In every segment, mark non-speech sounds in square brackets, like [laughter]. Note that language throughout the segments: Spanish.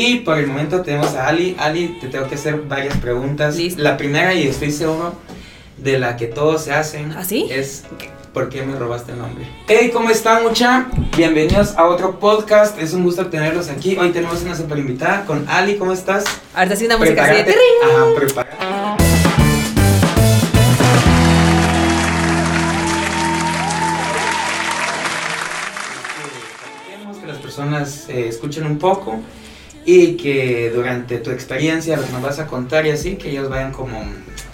Y por el momento tenemos a Ali. Ali, te tengo que hacer varias preguntas. Listo. La primera, y estoy seguro de la que todos se hacen, ¿Ah, sí? es ¿por qué me robaste el nombre? Hey, ¿cómo están, mucha? Bienvenidos a otro podcast. Es un gusto tenerlos aquí. Hoy tenemos una super invitada con Ali. ¿Cómo estás? Ahorita sí una música así de. Ajá, prepárate. Queremos que las personas eh, escuchen un poco y que durante tu experiencia, lo que nos vas a contar y así, que ellos vayan como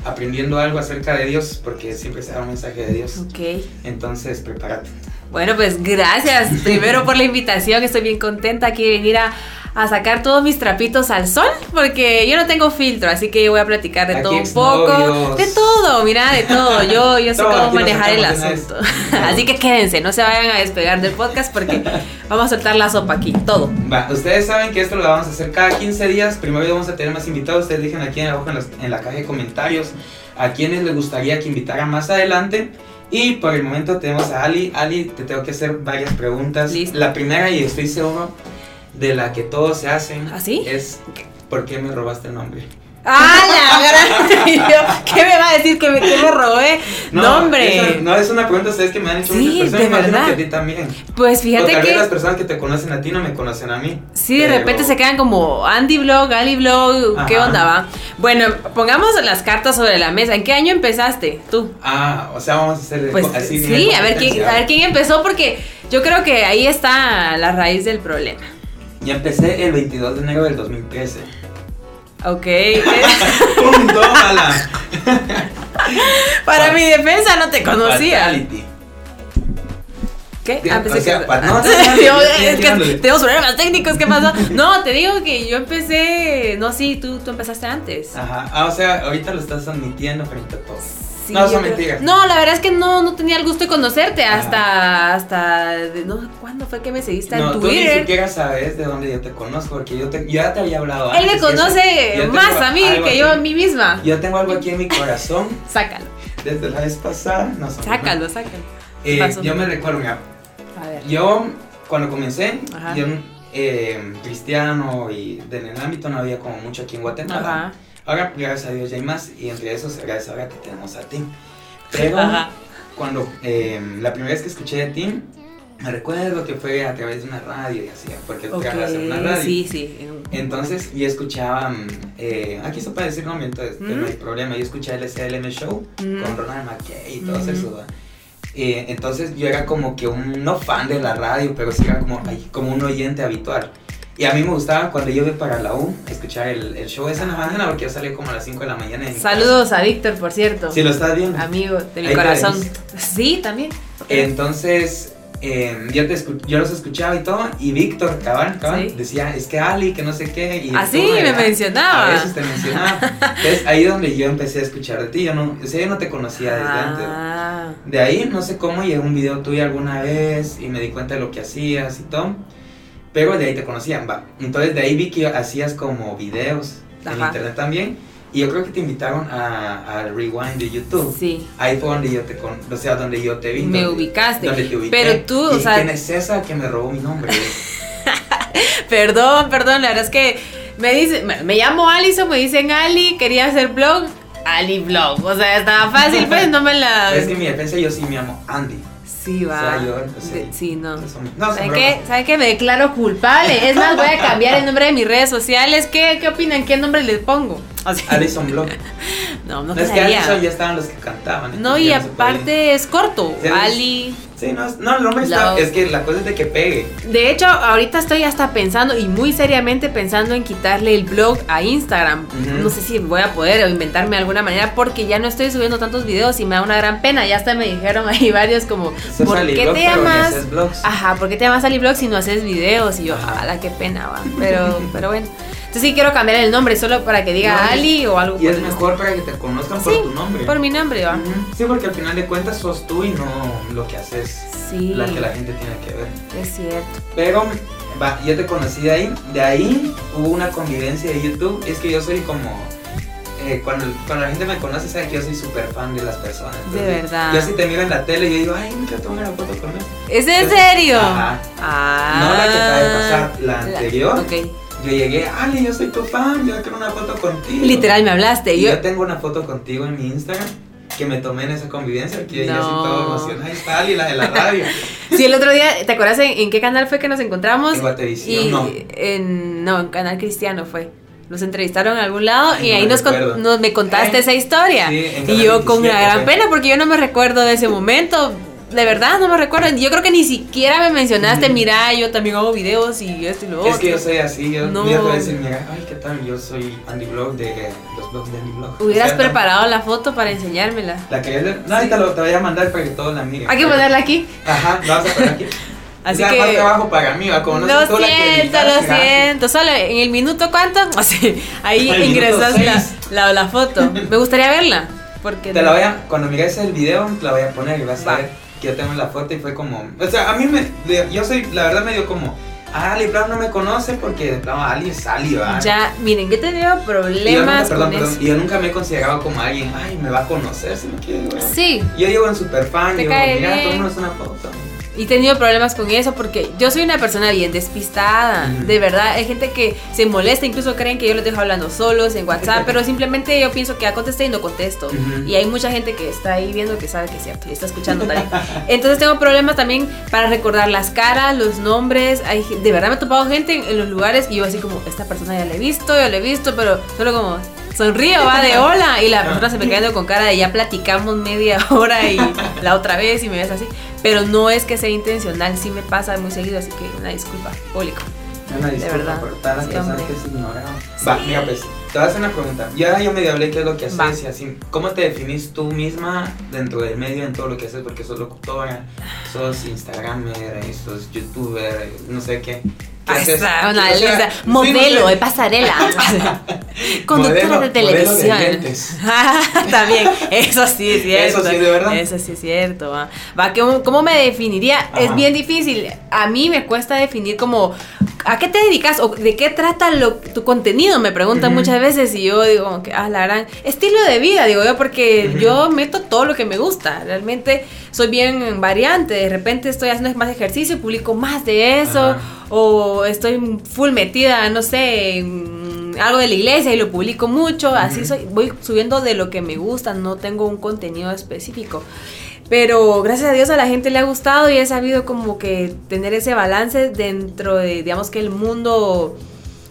aprendiendo algo acerca de Dios, porque siempre se da un mensaje de Dios. Ok. Entonces, prepárate. Bueno, pues gracias primero por la invitación. Estoy bien contenta aquí de venir a, a sacar todos mis trapitos al sol, porque yo no tengo filtro, así que yo voy a platicar de Aquí todo un poco. De todo, mira, de todo. Yo, yo sé [laughs] cómo manejar el asunto. [laughs] así que quédense, no se vayan a despegar del podcast porque [laughs] vamos a soltar la sopa aquí, todo. Va, ustedes saben que esto lo vamos a hacer cada 15 días. Primero vamos a tener más invitados. Ustedes dejen aquí en abajo en, los- en la caja de comentarios a quienes les gustaría que invitara más adelante. Y por el momento tenemos a Ali. Ali, te tengo que hacer varias preguntas. Listo. La primera, y estoy seguro de la que todos se hacen, ¿Ah, sí? es ¿por qué me robaste el nombre? ¡Ah, la gran! [laughs] ¿Qué me va a decir que me, que me robé? No, hombre. no, es una pregunta ustedes que me han hecho Sí, muchas personas. de verdad. que a ti también. Pues O fíjate tal vez que las personas que te conocen a ti no me conocen a mí. Sí, de repente se quedan como Andy Vlog, Ali Vlog, ¿qué onda va? Bueno, pongamos las cartas sobre la mesa. ¿En qué año empezaste tú? Ah, o sea, vamos a hacer Pues así. sí, bien a ver, quién, competencia. a ver quién empezó porque yo creo que ahí está la raíz del problema. Ya empecé el 22 de enero del 2013. Ok. [laughs] ¡Pum! ¡Tómala! Para mi defensa no te conocía. Fatality. ¿Qué? Ah, pensé o sea, que- no, [laughs] no, es que tenemos problemas técnicos, ¿qué pasó? No, te digo que yo empecé, no, sí, tú, tú empezaste antes. Ajá. Ah, o sea, ahorita lo estás admitiendo frente a todos. Sí, no, mentiras. No, la verdad es que no, no tenía el gusto de conocerte hasta, hasta, de- no, ¿cuándo fue que me seguiste No, en tú ni Twitter? siquiera sabes de dónde yo te conozco, porque yo, te, yo ya te había hablado Él me antes y eso. conoce más a mí que yo a mí misma. Yo tengo algo aquí en mi corazón [laughs] Sácalo, desde la vez pasada. No, son- sácalo, sácalo. Eh, yo me recuerdo, mira, A ver. Yo, cuando comencé, Ajá. yo eh, cristiano y en el ámbito no había como mucho aquí en Guatemala. Ajá. Ahora, gracias a Dios, ya hay más y entre esos, gracias ahora que tenemos a ti. Pero Ajá. cuando eh, la primera vez que escuché de ti, me recuerdo que fue a través de una radio y así, porque tú Ok, trabajas en una radio. sí, sí. en- Entonces yo escuchaba, eh, aquí se puede decir nombre, entonces Mm. no hay problema, yo escuché el SLM Show Mm. con Ronald McKay y todo Mm. eso. Eh, entonces yo era como que un, no fan de la radio, pero sí era como, como un oyente habitual. Y a mí me gustaba cuando yo iba para la U escuchar el, el show ese en la mañana porque yo salía como a las 5 de la mañana. de Saludos a Víctor, por cierto. casa. Si lo estás viendo. Amigo de mi Ahí corazón. Sí, también. Entonces, eh, yo, te yo los escuchaba y todo, y Víctor, cabal, cabal, Sí. decía, es que Ali, que no sé qué. Y Ah, tú, me ¿verdad? mencionaba. A veces te mencionaba. Entonces, ahí es donde yo empecé a escuchar de ti. Yo no, o sea, yo no te conocía desde antes. Ah, De ahí, no sé cómo, llegó un video tuyo alguna vez y me di cuenta de lo que hacías y todo. Pero de ahí te conocían, va. Entonces, de ahí vi que hacías como videos en internet también. Y yo creo que te invitaron a, al Rewind de YouTube. sí. Ahí fue donde yo te con, o sea, donde yo te vi. Me donde- ubicaste. donde te ubiqué. Pero tú, o ¿Y sea- ¿Quién es esa que me robó mi nombre? [laughs] Perdón, perdón, la verdad es que me dice, me, me llamo Alison, me dicen Ali, quería hacer blog, Ali Blog. O sea, estaba fácil, pues no me la. [laughs] es que en mi defensa yo sí me llamo Andy. Sí, va. O sea, yo, sí, no. No, son- no, son ¿Sabe bromas. qué? ¿Sabe qué? Me declaro culpable. Es más, voy a cambiar el nombre de mis redes sociales. ¿Qué, qué opinan? ¿Qué nombre les pongo? O sea, Alison Blog. [laughs] no, no No, es que. Alison ya estaban los que cantaban. No, y podía. aparte es corto. Sí, Ali. Sí, no, no, nombre está. Es que la cosa es de que pegue. De hecho, ahorita estoy hasta pensando y muy seriamente pensando en quitarle el blog a Instagram. No sé si voy a poder o inventarme de alguna manera porque ya no estoy subiendo tantos videos y me da una gran pena. Ya hasta me dijeron ahí varios como, Sos ¿por qué Blog, te llamas? Ajá, ¿por qué te llamas Ali Blog si no haces videos? Y yo, ala, qué pena, va. Pero, [laughs] pero bueno. Entonces sí quiero cambiar el nombre solo para que diga No, y- Ali o algo Y es mejor para que te conozcan Sí, por tu nombre. Por mi nombre, va. Ujú. Sí, porque al final de cuentas sos tú y no lo que haces. Sí, La que la gente tiene que ver. es cierto. Pero, va, yo te conocí de ahí. De ahí hubo una convivencia de YouTube. Es que yo soy como. eh, cuando, cuando la gente me conoce, sabe que yo soy súper fan de las personas. De Entonces, verdad. Yo si te miro en la tele, yo digo, ay, nunca tomé una foto con él. ¿Es en serio? ajá. Ah. No la que acaba de pasar, la anterior. Ok. Yo llegué, Ali, yo soy tu fan, yo quiero una foto contigo. Literal, me hablaste. Y yo, yo tengo una foto contigo en mi Instagram que me tomé en esa convivencia, que yo así No. todo emocionado, ahí está Ali, la de la radio. [laughs] Sí, el otro día, ¿te acuerdas en, en qué canal fue que nos encontramos? En Guatevisión, no. En, no, en Canal Cristiano fue. Nos entrevistaron en algún lado Ay, y no ahí nos, con- nos- me contaste esa historia. sí, en y yo con una 27 gran pena porque yo no me recuerdo de ese momento. De verdad, no me recuerdo. Yo creo que ni siquiera me mencionaste, mira, yo también hago videos y esto y lo otro. Es que yo soy así, yo, No. te voy a decir, mira, ay, ¿qué tal? Yo soy Andy Blog de los blogs de Andy Blog. Hubieras preparado la foto para enseñármela. La que es de- No, ahorita lo, te voy a mandar para que todos la miren. Hay que ponerla aquí. Ajá, lo vamos a poner aquí. [laughs] Así o sea, que- trabajo para mí, va, como no lo la siento, lo gracias. siento. Solo en el minuto cuánto, [laughs] Así, ahí ingresas la, la, la foto. [laughs] Me gustaría verla. Porque Te la voy a, cuando mires el video, te la voy a poner y vas Va. a ver que yo tengo la foto y fue como, o sea, a mí me, yo soy, la verdad me dio como, ah, Ali Brown no me conoce porque de plano Ali es Ali, va. Ya, miren, yo he tenido Y yo nunca- problemas perdón, con perdón, eso. y yo nunca me he considerado como alguien, ay, me va a conocer si me quiere. Sí, Yo llego en super fan, Te digo, mira, tomémonos una foto. Y he tenido problemas con eso porque yo soy una persona bien despistada. Ujú. De verdad, hay gente que se molesta, incluso creen que yo los dejo hablando solos en WhatsApp, [laughs] pero simplemente yo pienso que ya contesté y no contesto. Ujú. Y hay mucha gente que está ahí viendo que sabe que es cierto y está escuchando también. [laughs] Entonces tengo problemas también para recordar las caras, los nombres. Hay, de verdad me he topado gente en, en los lugares y yo así como, esta persona ya la he visto, ya la he visto, pero solo como sonrío, va de [laughs] hola. Y la persona se me queda viendo con cara de ya platicamos media [laughs] hora y la otra vez y me ves así. Pero no es que sea intencional, sí me pasa muy seguido, así que una disculpa, público. Una disculpa verdad. por todas las que se ignoraron. Sí. Va, mira, pues, te voy a hacer una pregunta. Ya yo medio hablé qué es lo que haces y así. ¿Cómo te definís tú misma dentro del medio en todo lo que haces? Porque sos locutora, sos instagramer, sos youtuber, no sé qué. ¿Qué Ah, esa, una O sea, lista. sí, modelo de pasarela. [laughs] [laughs] Conductora Modelo- de televisión. También, [laughs] eso sí es cierto. Eso sí es de verdad. Eso sí es cierto. Va, va ¿cómo, cómo me definiría? Es bien difícil. A mí me cuesta definir como ¿a qué te dedicas? o de qué trata lo, tu contenido? Me preguntan muchas veces y yo digo como que, ah, la gran estilo de vida, digo yo, porque yo meto todo lo que me gusta. Realmente soy bien variante. De repente estoy haciendo más ejercicio y publico más de eso. Ajá. O estoy full metida, no sé, en algo de la iglesia y lo publico mucho. Así soy, voy subiendo de lo que me gusta, no tengo un contenido específico. Pero gracias a Dios a la gente le ha gustado y he sabido como que tener ese balance dentro de, digamos que el mundo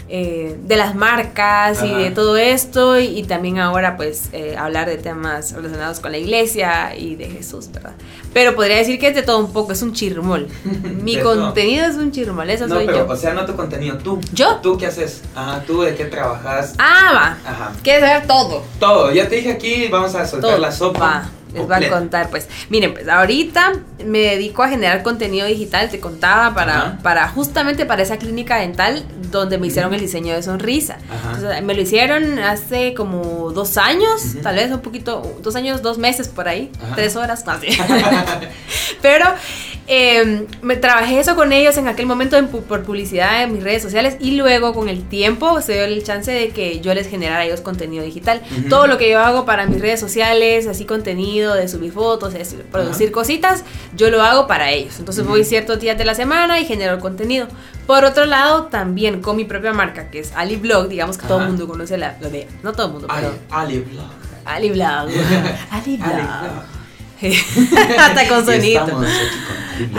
eh, de las marcas y de todo esto y, y también ahora pues eh, hablar de temas relacionados con la iglesia y de Jesús, ¿verdad? Pero podría decir que es de todo un poco, es un chirmol. [laughs] Mi todo. contenido es un chirmol, eso No, soy pero, yo. o sea, no tu contenido, tú. ¿Yo? ¿Tú qué haces? Ajá, tú de qué trabajas. Ah, va. Ajá. ¿Quieres saber todo? Todo, ya te dije aquí, vamos a soltar Todo. la sopa. Va, les voy a contar, pues. Miren, pues ahorita me dedico a generar contenido digital, te contaba, para, Ajá. para justamente para esa clínica dental donde me hicieron el diseño de sonrisa. Entonces, me lo hicieron hace como dos años, tal vez un poquito, dos años, dos meses por ahí, Ajá. tres horas, más [laughs] bien. Pero eh, me trabajé eso con ellos en aquel momento en por publicidad en mis redes sociales y luego con el tiempo se dio el chance de que yo les generara a ellos contenido digital. Ujú. Todo lo que yo hago para mis redes sociales, así contenido de subir fotos, de producir cositas, yo lo hago para ellos. Entonces Ujú. voy ciertos días de la semana y genero el contenido. Por otro lado, también con mi propia marca, que es Ali Blog, digamos que todo el mundo conoce la, lo de, no todo el mundo, pero Ali Blog. Ali [laughs] Blog. Ali. [laughs] Hasta con con Ali Blog.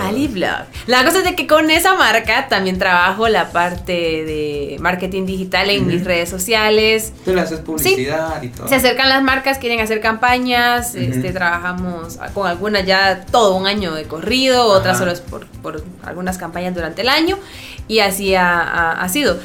Ali Blog. La cosa es de que con esa marca también trabajo la parte de marketing digital en mis redes sociales. Tú le haces publicidad y todo. Se acercan las marcas, quieren hacer campañas, este, trabajamos con algunas ya todo un año de corrido, otras solo es por, por algunas campañas durante el año y así ha, ha- ha sido.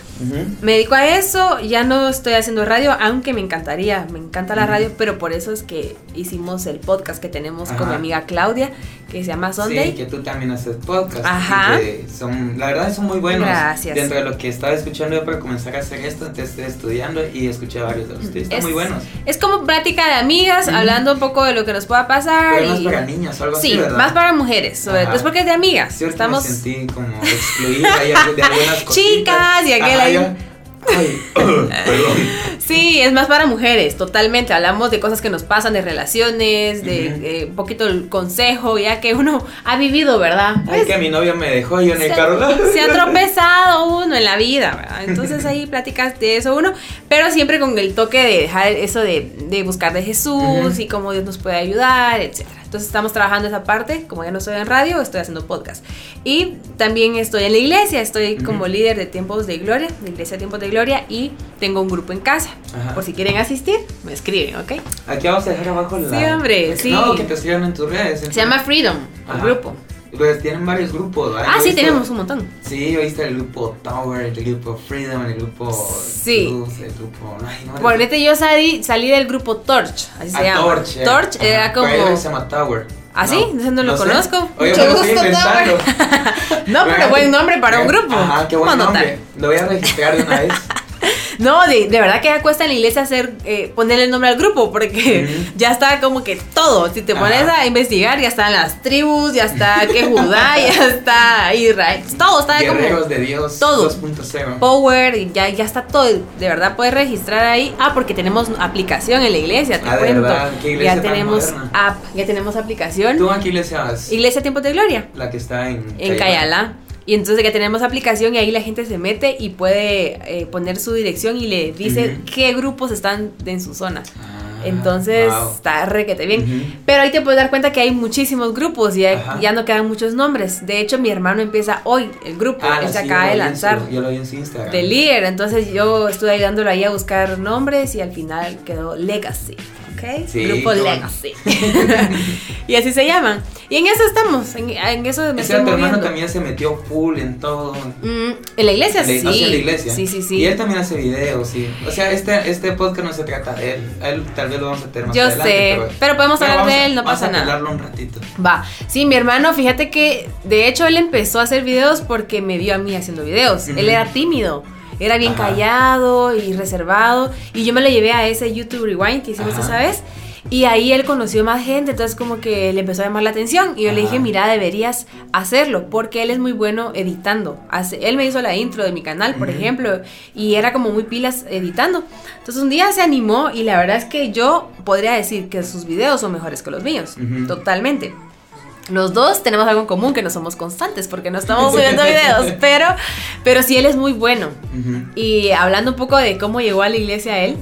Me dedico a eso, ya no estoy haciendo radio, aunque me encantaría, me encanta la radio, pero por eso es que hicimos el podcast que tenemos con mi amiga Claudia, que se llama Sunday. Sí, que tú también haces podcast. Ajá. y que son, la verdad son muy buenos. Gracias. Dentro de lo que estaba escuchando yo para comenzar a hacer esto, te estoy estudiando y escuché varios de ustedes. Están Es- muy buenos. Es como plática de amigas, hablando un poco de lo que nos pueda pasar. Pero más para niñas o algo Sí, así, ¿verdad? más para mujeres, sobre todo porque es de amigas. Sí, Estamos me sentí como excluida de algunas cositas. [laughs] chicas y aquel ahí. Ay, [coughs] perdón. Sí, es más para mujeres, totalmente. Hablamos de cosas que nos pasan, de relaciones, de un poquito el consejo, ya que uno ha vivido, ¿verdad? Ay, que mi novio me dejó yo en el carro. se ha tropezado uno en la vida, ¿verdad? Entonces ahí platicas de eso uno, pero siempre con el toque de dejar eso de, de buscar de Jesús y cómo Dios nos puede ayudar, etcétera. Entonces estamos trabajando esa parte, como ya no estoy en radio, estoy haciendo podcast. Y también estoy en la iglesia, estoy como líder de Tiempos de Gloria, de Iglesia Tiempos de Gloria, y tengo un grupo en casa. Ajá. Por si quieren asistir, me escriben, ¿ok? Aquí vamos a dejar abajo la. Sí, hombre, sí. No, que te escriban en tus redes. Se llama Freedom, el Ajá. grupo. Pues tienen varios grupos, ¿verdad? Ah, he sí, visto- tenemos un montón. Sí, yo viste el grupo Tower, el grupo Freedom, el grupo. Sí. Luz, el grupo. Ay, no yo salí, salí del grupo Torch, así se Ah, llama. Torch. eh. Torch era Ajá, como. pero se llama Tower. ¿Ah, sí? Ese no lo sé. conozco. Oye, Mucho gusto, inventando. [laughs] No, pero buen nombre para un eh, grupo. Ajá, qué ¿Cómo buen nombre. Lo voy a registrar de una vez. [laughs] No, de, de verdad que ya cuesta en la iglesia hacer, eh, ponerle el nombre al grupo, porque [laughs] ya está como que todo. Si te Ajá. pones a investigar, ya están las tribus, ya está que Judá, [laughs] ya está Israel. Todo está como Guerreros de Dios todo. 2.0. Power, y ya, ya está todo. De verdad puedes registrar ahí. Ah, porque tenemos aplicación en la iglesia, te Ah, de cuento. verdad, qué iglesia ya tan tenemos moderna. app, ya tenemos aplicación. ¿Tú a qué iglesia vas? Iglesia Tiempos de Gloria. La que está en. en Cayala. Y entonces que tenemos aplicación y ahí la gente se mete y puede eh, poner su dirección y le dice qué grupos están en su zona. Ah, Entonces wow. está requete bien. Ujú. Pero ahí te puedes dar cuenta que hay muchísimos grupos y ya, no quedan muchos nombres. De hecho, mi hermano empieza hoy el grupo. Ah, él se sí, acaba de en su- lanzar. Yo lo vi en su Instagram. De líder, entonces yo estuve ayudándolo ahí a buscar nombres y al final quedó Legacy, ¿ok? Sí, Grupo bueno. Legacy. [laughs] y así se llaman. Y en eso estamos, en, en eso me O estoy sea, tu hermano también se metió full en todo. Mm, en la iglesia, Le- sí. o sea, en la iglesia. Sí, sí, sí. Y él también hace videos, sí. O sea, este, este podcast no se trata de él. A él tal vez lo vamos a tener más Yo adelante. sé, pero podemos hablar vamos de él, no vamos pasa a nada. hablarlo un ratito. Va, sí, mi hermano, fíjate que de hecho él empezó a hacer videos porque me vio a mí haciendo videos. Él era tímido, era bien Ajá. callado y reservado. Y yo me lo llevé a ese YouTube Rewind que hicimos Ajá. esa vez. Y ahí él conoció más gente, entonces como que le empezó a llamar la atención. Y yo le Ajá. dije, mira, deberías hacerlo, porque él es muy bueno editando. Hace- él me hizo la intro de mi canal, por ejemplo, y era como muy pilas editando. Entonces un día se animó y la verdad es que yo podría decir que sus videos son mejores que los míos, totalmente. Los dos tenemos algo en común, que no somos constantes porque no estamos subiendo videos, [laughs] pero, pero sí él es muy bueno. Y hablando un poco de cómo llegó a la iglesia él,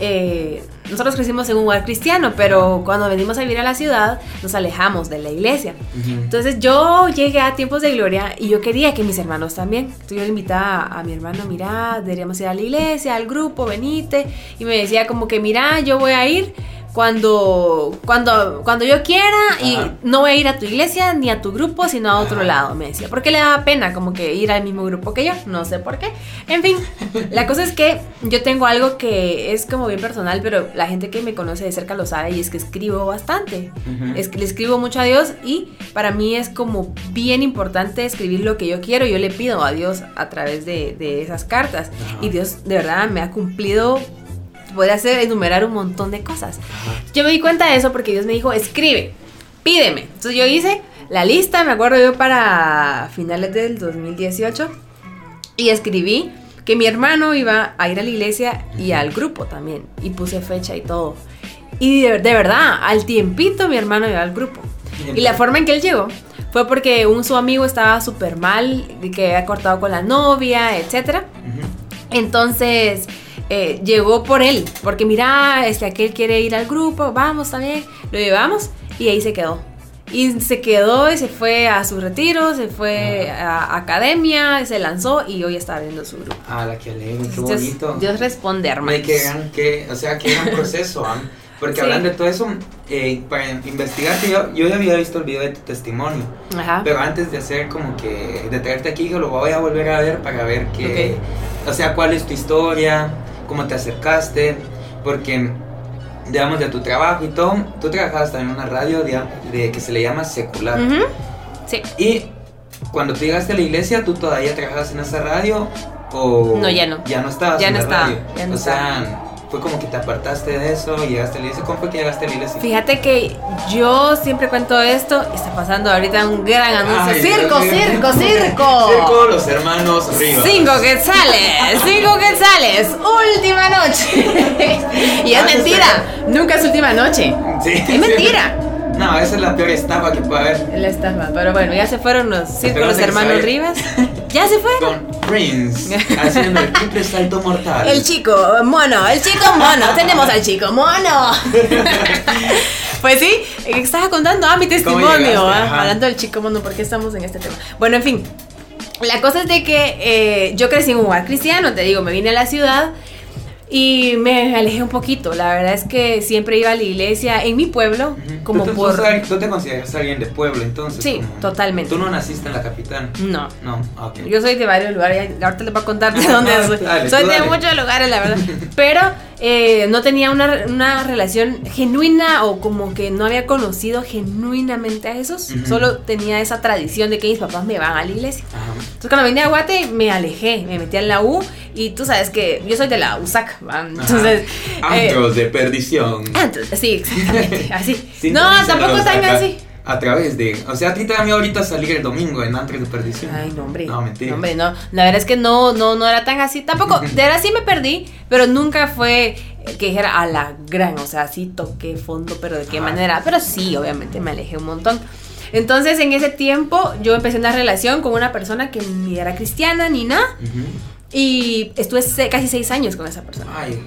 eh, nosotros crecimos en un lugar cristiano, pero cuando venimos a vivir a la ciudad nos alejamos de la iglesia. Ujú. Entonces yo llegué a tiempos de gloria y yo quería que mis hermanos también. Entonces yo le invitaba a, a mi hermano, mira, deberíamos ir a la iglesia, al grupo, venite. Y me decía como que, mira, yo voy a ir cuando, cuando, cuando yo quiera y Ajá. no voy a ir a tu iglesia ni a tu grupo, sino a otro Ajá. lado, me decía. Porque le daba pena como que ir al mismo grupo que yo, no sé por qué. En fin, la cosa es que yo tengo algo que es como bien personal, pero la gente que me conoce de cerca lo sabe y es que escribo bastante. Ujú. Es que le escribo mucho a Dios y para mí es como bien importante escribir lo que yo quiero. Yo le pido a Dios a través de, de esas cartas. Ajá. Y Dios de verdad me ha cumplido, podría hacer enumerar un montón de cosas. Ajá. Yo me di cuenta de eso porque Dios me dijo, escribe, pídeme. Entonces yo hice la lista, me acuerdo yo para finales del 2018 y escribí que mi hermano iba a ir a la iglesia y al grupo también. Y puse fecha y todo. Y de, de verdad, al tiempito mi hermano iba al grupo. Y la forma en que él llegó fue porque un su amigo estaba súper mal, que había cortado con la novia, etcétera. Ujú. Entonces eh, llegó por él, porque mira, este aquel quiere ir al grupo, vamos también, lo llevamos y ahí se quedó. Y se quedó y se fue a su retiro, se fue a academia, se lanzó y hoy está viendo su grupo. Ah, la que alegre, qué Dios, bonito. Dios responde, hermano. Gran, qué, o sea, qué gran [laughs] proceso, ¿ah? Porque Sí. hablando de todo eso, eh, para investigarte, yo, yo ya había visto el video de tu testimonio, Ajá. pero antes de hacer como que, de traerte aquí, yo lo voy a volver a ver para ver que, o sea, cuál es tu historia, cómo te acercaste, porque, digamos, de tu trabajo y todo, tú trabajabas también en una radio de, de- que se le llama secular. Sí. Y cuando tú llegaste a la iglesia, ¿tú todavía trabajabas en esa radio? O No, ya no. Ya no estabas Ya en no la estaba, radio. ya no o sea, fue como que te apartaste de eso y llegaste a la iglesia. ¿Cómo fue que llegaste a la iglesia? Fíjate que yo siempre cuento esto, está pasando ahorita un gran anuncio. Ay, circo, circo, [laughs] circo. Circo, los hermanos Rivas. Cinco quetzales, cinco quetzales, última noche. [laughs] y es Ah, mentira, nunca es última noche. Sí, Es mentira. No, esa es la peor estafa que puede haber. La estafa, pero bueno, ya se fueron los circos, Pero los de que hermanos Rivas. Ya se fueron. Con Prince haciendo el triple salto mortal. El chico mono, el chico mono, tenemos al chico mono. [laughs] pues sí, estaba contando ah, mi testimonio, ah, hablando del chico mono, porque estamos en este tema. Bueno, en fin, la cosa es de que eh, yo crecí en un hogar cristiano, te digo, me vine a la ciudad y me alejé un poquito. La verdad es que siempre iba a la iglesia en mi pueblo, Ujú. como ¿Tú, te- por... tú tú te consideras alguien de pueblo entonces? Sí, como- totalmente. Tú no naciste en la capital. No. No, ah, ok. Yo soy de varios lugares, ahorita les voy a contar de [laughs] dónde soy. dale, soy tú de dale. muchos lugares, la verdad. [laughs] Pero eh, no tenía una, una relación genuina o como que no había conocido genuinamente a Jesús. Ujú. Solo tenía esa tradición de que mis papás me van a la iglesia. Ajá. Entonces cuando vine a Guate me alejé, me metí en la U y tú sabes que yo soy de la USAC, ¿va? entonces... Ajá. eh, Antros de perdición. antros, sí, exactamente, [laughs] así. no, tampoco tan así. A través de. O sea, a ti te da miedo ahorita salir el domingo en Antros de perdición. Ay, no, hombre. No, mentira. No, hombre, no. La verdad es que no, no, no era tan así. Tampoco, [laughs] de verdad sí me perdí, pero nunca fue eh, que dijera a la gran. O sea, sí toqué fondo, pero de qué Ajá. manera. Pero sí, obviamente me alejé un montón. Entonces, en ese tiempo, yo empecé una relación con una persona que ni era cristiana ni nada. Ujú. Y estuve casi seis años con esa persona. Ay.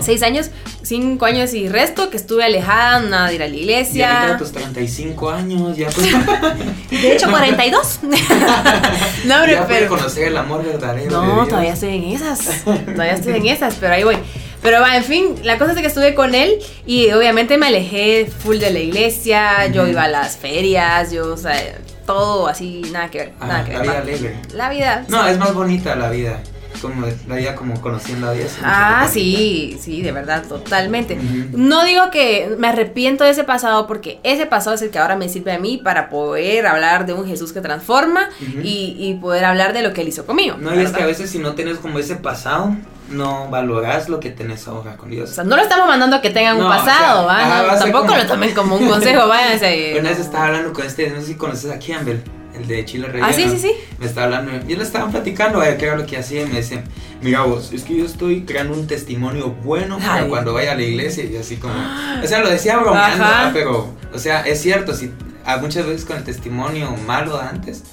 Seis años, cinco años y resto, que estuve alejada, nada de ir a la Y ahorita iglesia. tus 35 años ya pues. [laughs] De hecho, 42. [laughs] no, hombre, ya pero. conocer el amor verdadero. de No, todavía estoy en esas. Todavía estoy en esas, pero ahí voy. Pero va, en fin, la cosa es que estuve con él y obviamente me alejé full de la iglesia. Yo iba a las ferias, yo, o sea, todo así, nada que ver. Ah, nada que la ver. vida alegre. La vida. No, es más bonita la vida. Como la vida como conociendo a Dios. Ah, sí, sí, de verdad, totalmente. No digo que me arrepiento de ese pasado porque ese pasado es el que ahora me sirve a mí para poder hablar de un Jesús que transforma y, y poder hablar de lo que él hizo conmigo. No, y es que a veces si no tienes como ese pasado, no valoras lo que tenés ahora con Dios. O sea, no lo estamos mandando a que tengan un No, o pasado, sea, No, tampoco como- lo tomen como un consejo, [laughs] váyanse. Una vez estaba hablando con este, no sé si conoces a Campbell, el de Chile Relleno. Ah, sí, sí, sí. Me estaba hablando, yo le estaba platicando a qué era lo que hacía y me dice, mira vos, es que yo estoy creando un testimonio bueno para Ay. cuando vaya a la iglesia y así como, [gasps] o sea, lo decía bromeando, pero, o sea, es cierto, si a muchas veces con el testimonio malo de antes,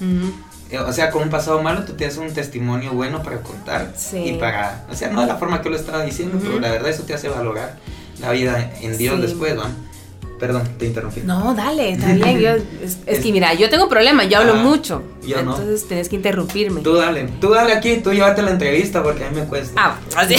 o sea, con un pasado malo, tú tienes un testimonio bueno para contar Sí. y para, o sea, no de la forma que lo estaba diciendo, pero la verdad eso te hace valorar la vida en Dios Sí. después, ¿va? Perdón, te interrumpí. No, dale, [laughs] está bien. Yo, es, es que mira, yo tengo un problema, yo hablo Ah, mucho. yo no. entonces tenés que interrumpirme. Tú dale, tú dale aquí, tú llévate la entrevista porque a mí me cuesta. Ah, [laughs] así.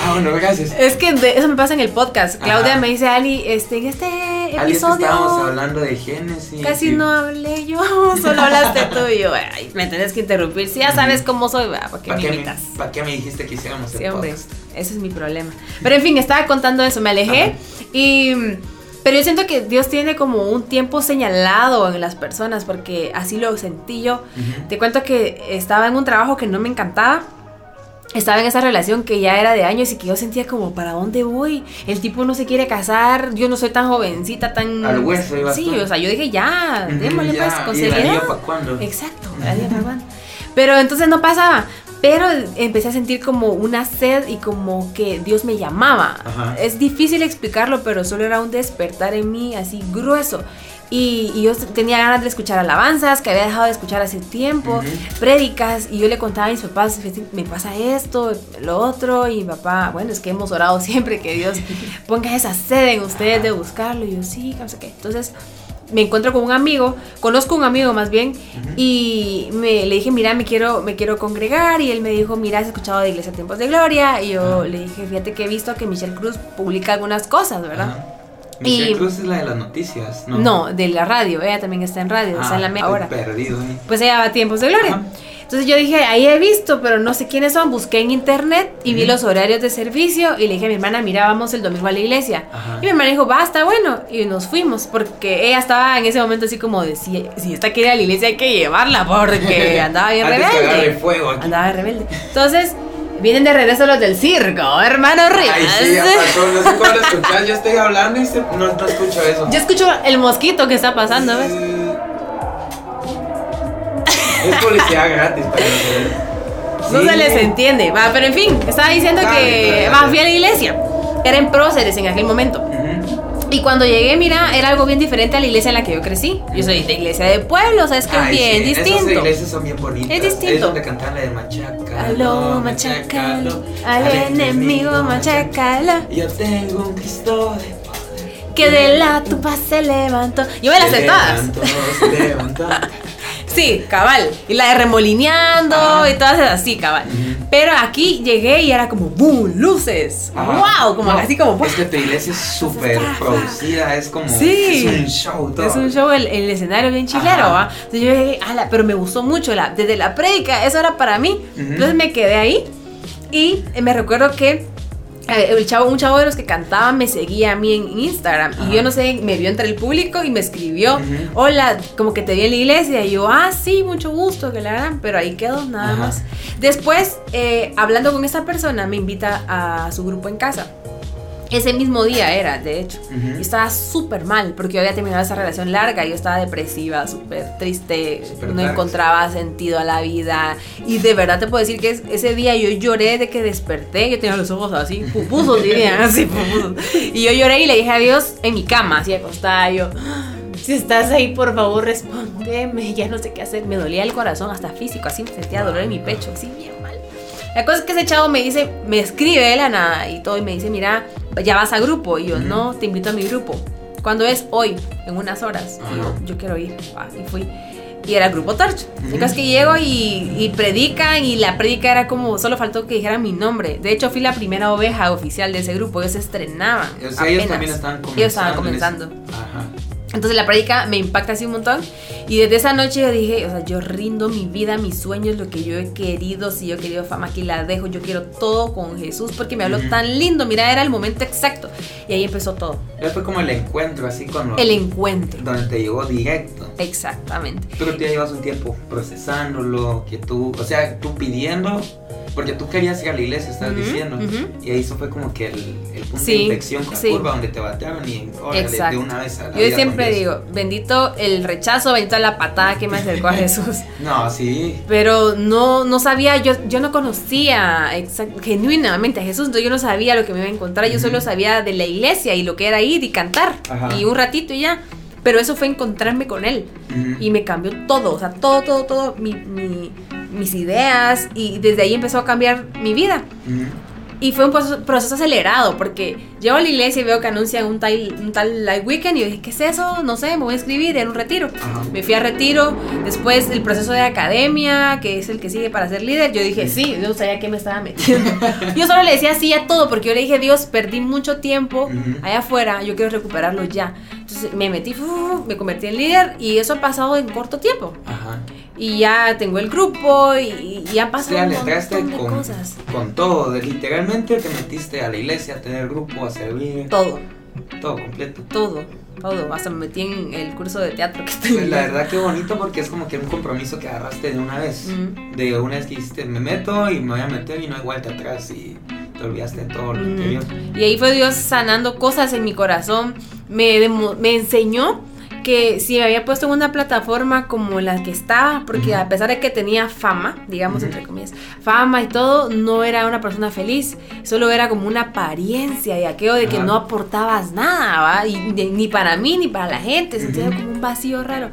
ah, bueno, gracias. Es que de- eso me pasa en el podcast. Claudia Ajá. me dice, Ali, este, en este Ali, es que episodio estábamos hablando de Génesis. casi y- no hablé yo, [laughs] solo hablaste tú y yo. Ay, me tenés que interrumpir. Si ya sabes cómo soy, ¿verdad? ¿por qué ¿Para me qué, me, imitas? ¿Para qué me dijiste que hiciéramos el hombre, podcast? ese es mi problema. Pero en fin, estaba contando eso, me alejé y... Pero yo siento que Dios tiene como un tiempo señalado en las personas porque así lo sentí yo. Te cuento que estaba en un trabajo que no me encantaba. Estaba en esa relación que ya era de años y que yo sentía como, ¿para dónde voy? El tipo no se quiere casar, yo no soy tan jovencita, tan... Al hueso ibas Sí, tú. o sea, yo dije, ya, démosle pues. Exacto, el anillo pa' cuándo. Pero entonces no pasaba. Pero empecé a sentir como una sed y como que Dios me llamaba. Ajá. Es difícil explicarlo, pero solo era un despertar en mí así grueso. Y, y yo tenía ganas de escuchar alabanzas que había dejado de escuchar hace tiempo, Ujú. prédicas, y yo le contaba a mis papás, "Fíjate, me pasa esto, lo otro, y mi papá, bueno, es que hemos orado [laughs] siempre que Dios ponga esa sed en ustedes de buscarlo, y yo sí, no sé qué. Entonces me encuentro con un amigo, conozco un amigo más bien, y me, le dije, mira, me quiero, me quiero congregar, y él me dijo, mira, has escuchado de Iglesia Tiempos de Gloria, y yo le dije, fíjate que he visto que Michelle Cruz publica algunas cosas, ¿verdad? Ajá. Michelle Y- Cruz es la de las noticias, ¿no? No, de la radio, ella también está en radio, está en la Ah, media hora. perdido ahí. Pues ella va a tiempos de gloria. Entonces yo dije, ahí he visto, pero no sé quiénes son. Busqué en internet y vi los horarios de servicio y le dije a mi hermana, mira, vamos el domingo a la iglesia. Ajá. Y mi hermana dijo, va, está bueno. Y nos fuimos, porque ella estaba en ese momento así como de, si, si esta quiere ir a la iglesia hay que llevarla, porque [laughs] andaba bien rebelde. fuego aquí. Andaba rebelde. Entonces, Vienen de regreso los del circo, hermano Rivas. Ay, sí, ya pasó. No sé cómo lo escuchas. Yo estoy hablando y se- no, no escucho eso. Yo escucho el mosquito que está pasando, ¿ves? Es publicidad gratis para nosotros. No Sí. se les entiende. Va, pero en fin, estaba diciendo Dale, que dale. fui a la iglesia. Era en próceres en aquel momento. Y cuando llegué, mira, era algo bien diferente a la iglesia en la que yo crecí. Yo soy de iglesia de pueblo, o sea, es que es bien sí, Esas distinto. iglesias son bien bonitas. Es distinto. Es donde cantan la de Machaca. Aló, machacalo, al enemigo machacalo, Yo tengo un Cristo de poder. que de la tupa se levantó. Yo me las sé todas. levantó, se levantó. [laughs] Sí, cabal. Y la de remolineando Ah. y todas esas así, cabal. Pero aquí llegué y era como boom, luces. Ajá. Wow, como No, así como Es que tu iglesia es súper producida, es como. Sí. Es un show todo. Es un show, el, el escenario bien chilero. ¿va? Entonces yo llegué, ala, pero me gustó mucho, la, desde la prédica, eso era para mí. Entonces me quedé ahí y me recuerdo que el chavo, un chavo de los que cantaba me seguía a mí en Instagram y yo no sé, me vio entre el público y me escribió, hola, como que te vi en la iglesia y yo, ah, sí, mucho gusto, que la hagan, pero ahí quedó, nada Ajá. más. Después, eh, hablando con esa persona, me invita a su grupo en casa. Ese mismo día era, de hecho. Y estaba súper mal porque yo había terminado esa relación larga. Yo estaba depresiva, súper triste. No darks. encontraba sentido a la vida. Y de verdad te puedo decir que es- ese día yo lloré de que desperté. Yo tenía los ojos así, pupusos dirían, [laughs] así pupusos. Y yo lloré y le dije adiós en mi cama, así acostada. Yo, si estás ahí, por favor, respóndeme. Ya no sé qué hacer. Me dolía el corazón, hasta físico, así me sentía dolor en mi pecho, así bien. La cosa es que ese chavo me dice, me escribe de la nada y todo, y me dice, mira, ya vas a grupo. Y yo, Ujú. no, te invito a mi grupo. ¿Cuándo es? Hoy, en unas horas. Y yo, yo quiero ir. Y fui. Y era el grupo Torch. La Ujú. cosa es que llego y, y predican y la predica era como, solo faltó que dijeran mi nombre. De hecho, fui la primera oveja oficial de ese grupo. Ellos se estrenaban. O sea, ellos también estaban comenzando. Ellos estaban en comenzando. Ajá. Entonces la prédica me impacta así un montón. Y desde esa noche yo dije, o sea, yo rindo mi vida, mis sueños, lo que yo he querido. Si yo he querido fama, aquí la dejo. Yo quiero todo con Jesús porque me habló tan lindo. Mira, era el momento exacto. Y ahí empezó todo. Ya fue como el encuentro, así con lo- El encuentro. Donde te llegó directo. Exactamente. Tú ya llevas un tiempo procesándolo, que tú, o sea, tú pidiendo, porque tú querías ir a la iglesia, estás diciendo. ujú. Y ahí eso fue como que el, el punto Sí, de inflexión con la curva donde te batearon y órale, de una vez a la Yo siempre digo, bendito el rechazo, bendito la patada que me acercó a [laughs] Jesús. No, sí. Pero no, no sabía, yo, yo no conocía exact- genuinamente a Jesús, entonces yo no sabía lo que me iba a encontrar, yo solo sabía de la iglesia y lo que era ir y cantar Ajá. y un ratito y ya. Pero eso fue encontrarme con él Ujú. y me cambió todo, o sea, todo, todo, todo, mi, mi- mis ideas y desde ahí empezó a cambiar mi vida. Y fue un proceso, proceso acelerado porque llego a la iglesia y veo que anuncian un tal, un tal Live Weekend y yo dije, ¿qué es eso? No sé, me voy a inscribir en un retiro. Ajá. Me fui a retiro, después el proceso de academia, que es el que sigue para ser líder, yo dije, sí, yo no sabía qué me estaba metiendo. [laughs] yo solo le decía sí a todo porque yo le dije, Dios, perdí mucho tiempo allá afuera, yo quiero recuperarlo ya. Entonces me metí, me convertí en líder y eso ha pasado en corto tiempo. Ajá. Y ya tengo el grupo y, y han O pasado sea, un montón de con, cosas. con todo, de- literalmente te metiste a la iglesia, a tener grupo, a servir, Todo. todo completo. todo, todo. Hasta me metí en el curso de teatro que estoy Pues la verdad que bonito porque es como que un compromiso que agarraste de una vez. Mm. De una vez que dijiste, me meto y me voy a meter y no hay vuelta atrás y te olvidaste de todo lo Mm. anterior. Y ahí fue Dios sanando cosas en mi corazón. Me, me enseñó que si me había puesto en una plataforma como la que estaba, porque a pesar de que tenía fama, digamos entre comillas, fama y todo, no era una persona feliz, solo era como una apariencia y aquello de que no aportabas nada, ¿va? Y ni, ni para mí ni para la gente, sentía como un vacío raro.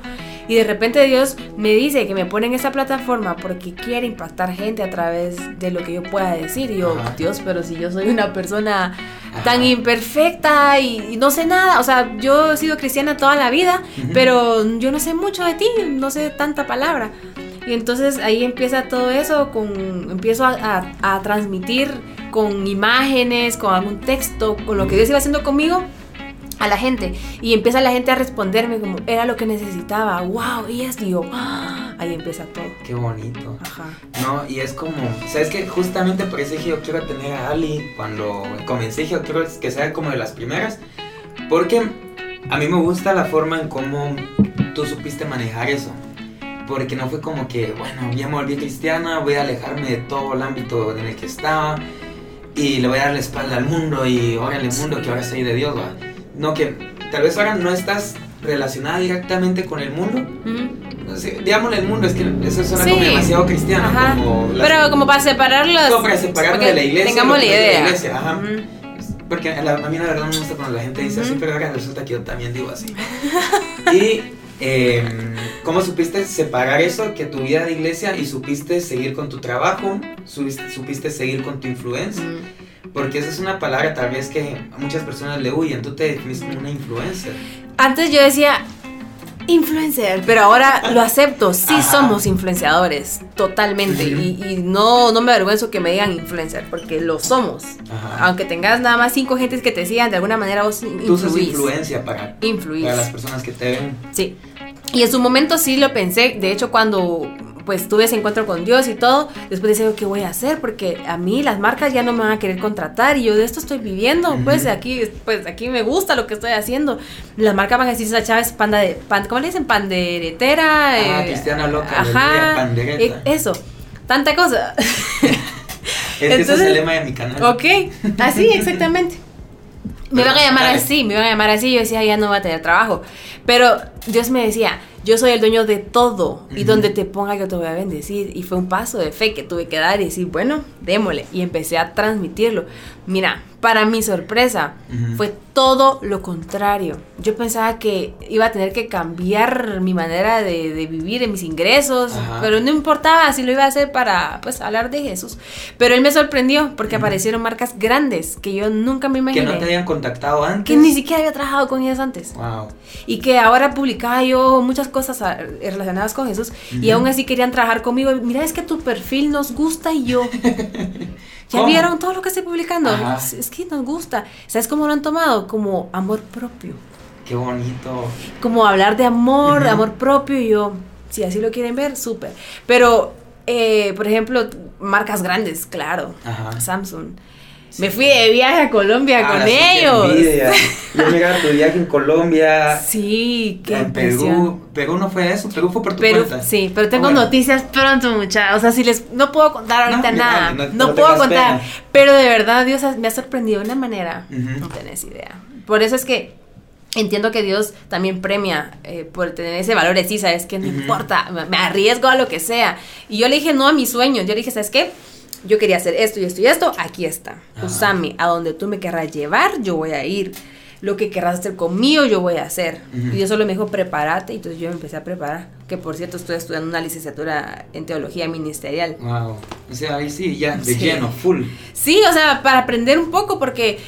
Y de repente Dios me dice que me pone en esa plataforma porque quiere impactar gente a través de lo que yo pueda decir. Y yo, Ajá. Dios, pero si yo soy una persona Ajá. tan imperfecta y, y no sé nada, o sea, yo he sido cristiana toda la vida, pero yo no sé mucho de ti, no sé tanta palabra. Y entonces ahí empieza todo eso, con, empiezo a, a- a transmitir con imágenes, con algún texto, con lo que Dios iba haciendo conmigo a la gente. Y empieza la gente a responderme como, era lo que necesitaba, wow, y es, digo, ¡ah! [gasps] ahí empieza todo. Qué bonito. Ajá. No, y es como, sabes que justamente por eso dije yo quiero tener a Ali cuando comencé dije yo quiero que sea como de las primeras, porque a mí me gusta la forma en cómo tú supiste manejar eso. porque no fue como que, bueno, ya me volví cristiana, voy a alejarme de todo el ámbito en el que estaba y le voy a dar la espalda al mundo y órale mundo que ahora soy de Dios, ¿va? No, que tal vez ahora no estás relacionada directamente con el mundo. No sé, digámosle el mundo, es que eso suena como Sí. demasiado cristiano. Ajá. Como Pero como para separarlos. como para separarlo de la iglesia. Tengamos la idea. iglesia, ajá. Ujú. Porque a, la- a mí la verdad me gusta cuando la gente dice así, Ujú. pero ahora resulta que yo también digo así. [laughs] y eh, ¿cómo supiste separar eso, que tu vida de iglesia, y supiste seguir con tu trabajo, supiste, supiste seguir con tu influencia? Mm. Porque esa es una palabra tal vez que a muchas personas le huyen, tú te definís como una influencer. Antes yo decía influencer, pero ahora lo [laughs] acepto. Sí Ajá. somos influenciadores, totalmente. Y, y no, no me avergüenzo que me digan influencer, porque lo somos. Ajá. Aunque tengas nada más cinco gentes que te sigan, de alguna manera vos Tú sos influís. influencia para, Influís. para las personas que te ven. Sí. Y en su momento sí lo pensé. De hecho, cuando pues tuve ese encuentro con Dios y todo, después decía, ¿qué voy a hacer? Porque a mí las marcas ya no me van a querer contratar y yo de esto estoy viviendo. Pues aquí, pues aquí me gusta lo que estoy haciendo. Las marcas van a decir, esa chava es panda de, pan, ¿cómo le dicen? Panderetera. Ah, eh, cristiana loca, Ajá. eh, Eso. Tanta cosa. [laughs] Es que ese [laughs] es el lema de mi canal. Ok, así [laughs] exactamente. Me iban a llamar así, me iban a llamar así, yo decía, ya no voy a tener trabajo. Pero Dios me decía, yo soy el dueño de todo, y donde te ponga yo te voy a bendecir. Y fue un paso de fe que tuve que dar y decir, bueno, démosle. Y empecé a transmitirlo. Mira, para mi sorpresa, fue todo lo contrario. Yo pensaba que iba a tener que cambiar mi manera de, de vivir en mis ingresos, Ajá. pero no importaba si lo iba a hacer para pues hablar de Jesús. Pero él me sorprendió porque aparecieron marcas grandes que yo nunca me Que imaginé. no te habían contactado antes. que ni siquiera había trabajado con ellas antes. Wow. Y que ahora publicaba yo muchas cosas ah, relacionadas con Jesús. Y aún así querían trabajar conmigo. Mira, es que tu perfil nos gusta y yo. [laughs] ¿Ya ¿Cómo? vieron todo lo que estoy publicando? Es, es que nos gusta. ¿Sabes cómo lo han tomado? Como amor propio. Qué bonito. Como hablar de amor, de Ujú. amor propio. Y yo, si así lo quieren ver, súper. Pero, eh, por ejemplo, marcas grandes, claro. Ajá. Samsung. Me fui de viaje a Colombia Ahora con sí, ellos. [laughs] Yo tu viaje en Colombia, Sí, qué en. Perú. Perú no fue eso, Perú fue por tu Pero cuenta. sí, pero tengo Ah, bueno. noticias pronto, muchachos. O sea, si les no puedo contar No, ahorita ya, nada. no- No, no puedo contar. pena. Pero de verdad Dios me ha sorprendido de una manera. Ujú. No tenés idea. Por eso es que entiendo que Dios también premia eh, por tener ese valor de sí, sabes que no Ujú. importa, me, me arriesgo a lo que sea. Y yo le dije no a mis sueños. Yo le dije, ¿sabes qué? Yo quería hacer esto y esto y esto, aquí está. Ajá. Usame, a donde tú me querrás llevar, yo voy a ir. Lo que querrás hacer conmigo, yo voy a hacer. Y Dios solo me dijo, prepárate. Y entonces yo me empecé a preparar. Que por cierto, estoy estudiando una licenciatura en teología ministerial. Wow. O sea, ahí sí, ya, de Sí. lleno, full. Sí, o sea, para aprender un poco, porque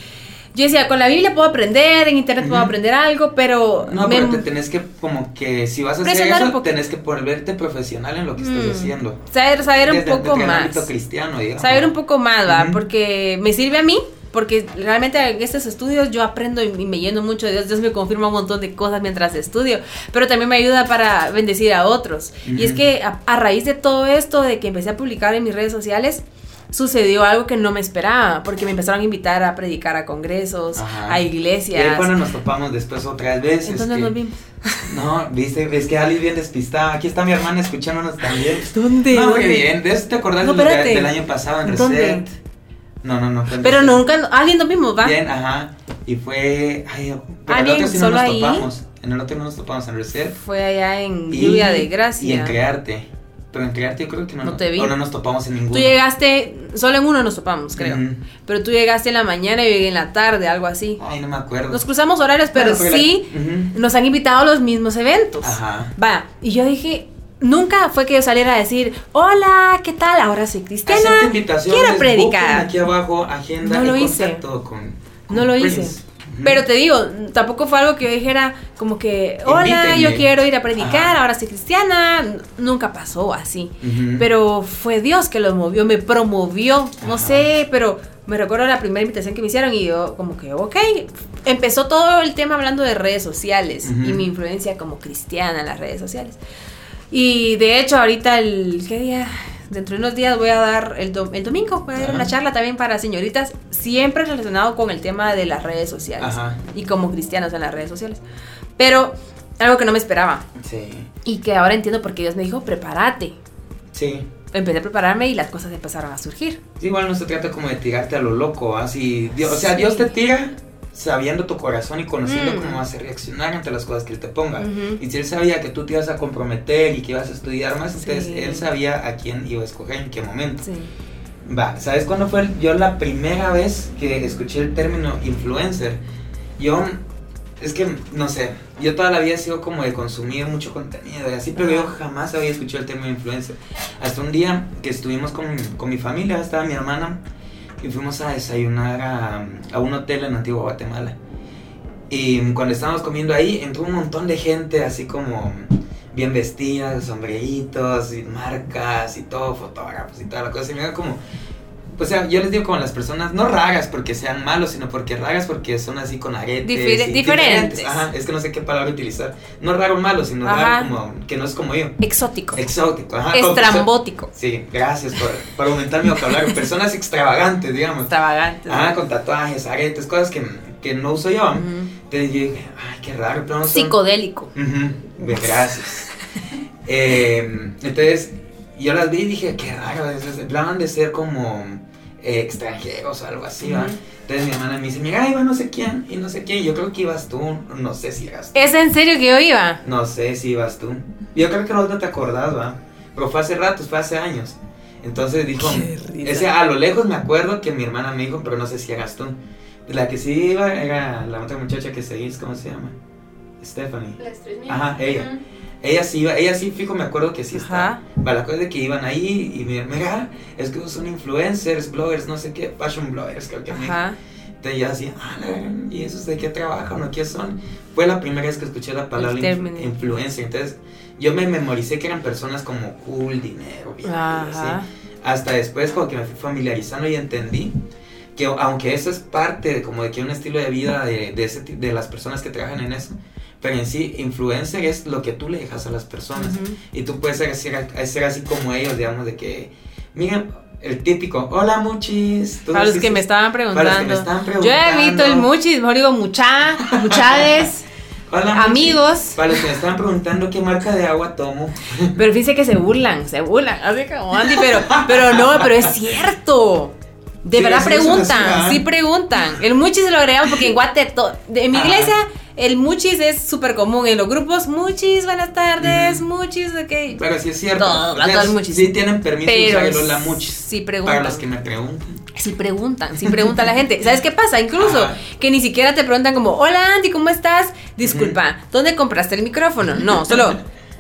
yo decía, con la Biblia puedo aprender, en internet puedo Ujú. aprender algo, pero. No, me- pero te tenés que, como que, si vas a hacer un eso, tenés que volverte profesional en lo que Mm. estás haciendo. saber, saber un Desde- poco desde el más. ámbito cristiano, digamos. Saber un poco más, ¿va? Ujú. Porque me sirve a mí, porque realmente en estos estudios yo aprendo y me lleno mucho de Dios. Dios me confirma un montón de cosas mientras estudio, pero también me ayuda para bendecir a otros. Y es que a, a raíz de todo esto, de que empecé a publicar en mis redes sociales, sucedió algo que no me esperaba, porque me empezaron a invitar a predicar a congresos, Ajá. a Y ahí iglesias. cuando nos topamos después otras veces. Entonces que- nos vimos. [laughs] No, viste, es que Ali es bien despistada. Aquí está mi hermana escuchándonos también. ¿Dónde? No, muy ¿Dónde? bien. ¿De eso te acordás No, de lo que- espérate. del año pasado en ¿Dónde? Reset? No, no, no. Pero Reset. nunca, alguien nos vimos, ¿va? Bien, ajá. Y fue. Ay, pero el bien, otro sí no nos ahí. topamos. En el otro no nos topamos en Reset. Fue allá en Y- Lluvia de Gracia. Y en Crearte. Pero en Crearte yo creo que no, No nos- te vi. No nos topamos en ninguno. Tú llegaste, solo en uno nos topamos, creo. Pero tú llegaste en la mañana y yo llegué en la tarde, algo así. Ay, no me acuerdo. Nos cruzamos horarios, pero la- sí nos han invitado a los mismos eventos. Ajá. Va, y yo dije, nunca fue que yo saliera a decir, hola, ¿qué tal? Ahora soy cristiana, quiero predicar. aquí abajo, agenda No lo hice. con, con No lo Prince. hice. Pero te digo, tampoco fue algo que yo dijera como que, hola, Invítenme. yo quiero ir a predicar, Ajá. ahora soy cristiana. Nunca pasó así. Pero fue Dios que lo movió, me promovió, no sé, pero me recuerdo la primera invitación que me hicieron y yo como que, ok, empezó todo el tema hablando de redes sociales y mi influencia como cristiana en las redes sociales. Y de hecho ahorita el, ¿qué día? Dentro de unos días voy a dar, el, el domingo voy a dar Ajá. una charla también para señoritas, siempre relacionado con el tema de las redes sociales Ajá. y como cristianos en las redes sociales. Pero Algo que no me esperaba. Sí. Y que ahora entiendo por qué Dios me dijo, prepárate. Sí. Empecé a prepararme y las cosas empezaron a surgir. Sí, igual no se trata como de tirarte a lo loco, así. Dios, O sea. Dios te tira sabiendo tu corazón y conociendo Mm. cómo vas a reaccionar ante las cosas que Él te ponga. Y si Él sabía que tú te ibas a comprometer y que ibas a estudiar más, entonces Sí. Él sabía a quién iba a escoger en qué momento. Sí. Va, ¿sabes cuándo fue el- yo la primera vez que escuché el término influencer? Yo, es que, no sé, yo toda la vida he sido como de consumir mucho contenido y así, pero yo jamás había escuchado el término influencer. Hasta un día que estuvimos con, con mi familia, estaba mi hermana, y fuimos a desayunar a, un hotel en Antigua Guatemala. Y cuando estábamos comiendo ahí, entró un montón de gente así como bien vestidas, sombreritos y marcas y todo, fotógrafos y toda la cosa. Y me como, o sea, yo les digo como las personas, no raras porque sean malos, sino porque raras porque son así con aretes. Difere- diferentes. Ajá, es que no sé qué palabra utilizar. No raro malo, sino Ajá. raro como que no es como yo. Exótico. Exótico, ajá. Estrambótico. Sí, gracias por, por aumentar mi vocabulario. [laughs] Personas extravagantes, digamos. Extravagante. Ah, con tatuajes, aretes, cosas que, que no uso yo. Entonces yo dije, ay, qué raro, pero no son... Psicodélico. De- Gracias. [laughs] Eh, entonces, yo las vi y dije, qué raro, hablaban de ser como eh, extranjeros o algo así, ¿va? Ujú. Entonces mi hermana me dice, mira, ahí va no sé quién y no sé quién. Yo creo que ibas tú, no sé si eras tú. ¿Es en serio que yo iba? No sé si ibas tú. Yo creo que no te acordás, ¿va? Pero fue hace ratos, fue hace años. Entonces dijo, ese, a lo lejos me acuerdo que mi hermana me dijo, pero no sé si eras tú. La que sí iba era la otra muchacha que seguís, ¿cómo se llama? Stephanie. Ajá, ella. Ella sí iba, ella sí, fijo, me acuerdo que sí estaba. Va, la cosa de que iban ahí y me mira, es que son influencers, bloggers, no sé qué, fashion bloggers, creo que me Ajá. Entonces yo así, ah, ¿y esos de qué trabajan o qué son? Fue la primera vez que escuché la palabra El inf- término. influencer. Entonces yo me memoricé que eran personas como cool, dinero, bien, así. Hasta después como que me fui familiarizando y entendí que aunque eso es parte de como de que un estilo de vida de, de, ese, de las personas que trabajan en eso, pero en sí influencer es lo que tú le dejas a las personas. Ujú. Y tú puedes ser así, ser así como ellos, digamos, de que, miren, el típico, hola muchis. Para los que me estaban para preguntando. los que me estaban Yo preguntando. evito el muchis, mejor digo mucha, muchades, [laughs] Hola, muchis. amigos. Para los que me estaban preguntando qué marca de agua tomo. [laughs] Pero fíjense que se burlan, se burlan. Así como Andy, pero, pero no, pero es cierto. De Sí, verdad preguntan, sí preguntan. El muchis se lo agregamos porque en Guate, en mi iglesia, el muchis es súper común. En los grupos, muchis, buenas tardes, muchis, ok. Pero sí es cierto. Todo, O sea, todo el muchis. Sí tienen permiso de Pero usar hola muchis. sí preguntan. Para los que me preguntan. Sí preguntan, sí pregunta la gente. ¿Sabes qué pasa? Incluso Ajá. que ni siquiera te preguntan como, hola Andy, ¿cómo estás? Disculpa, ¿dónde compraste el micrófono? No, solo,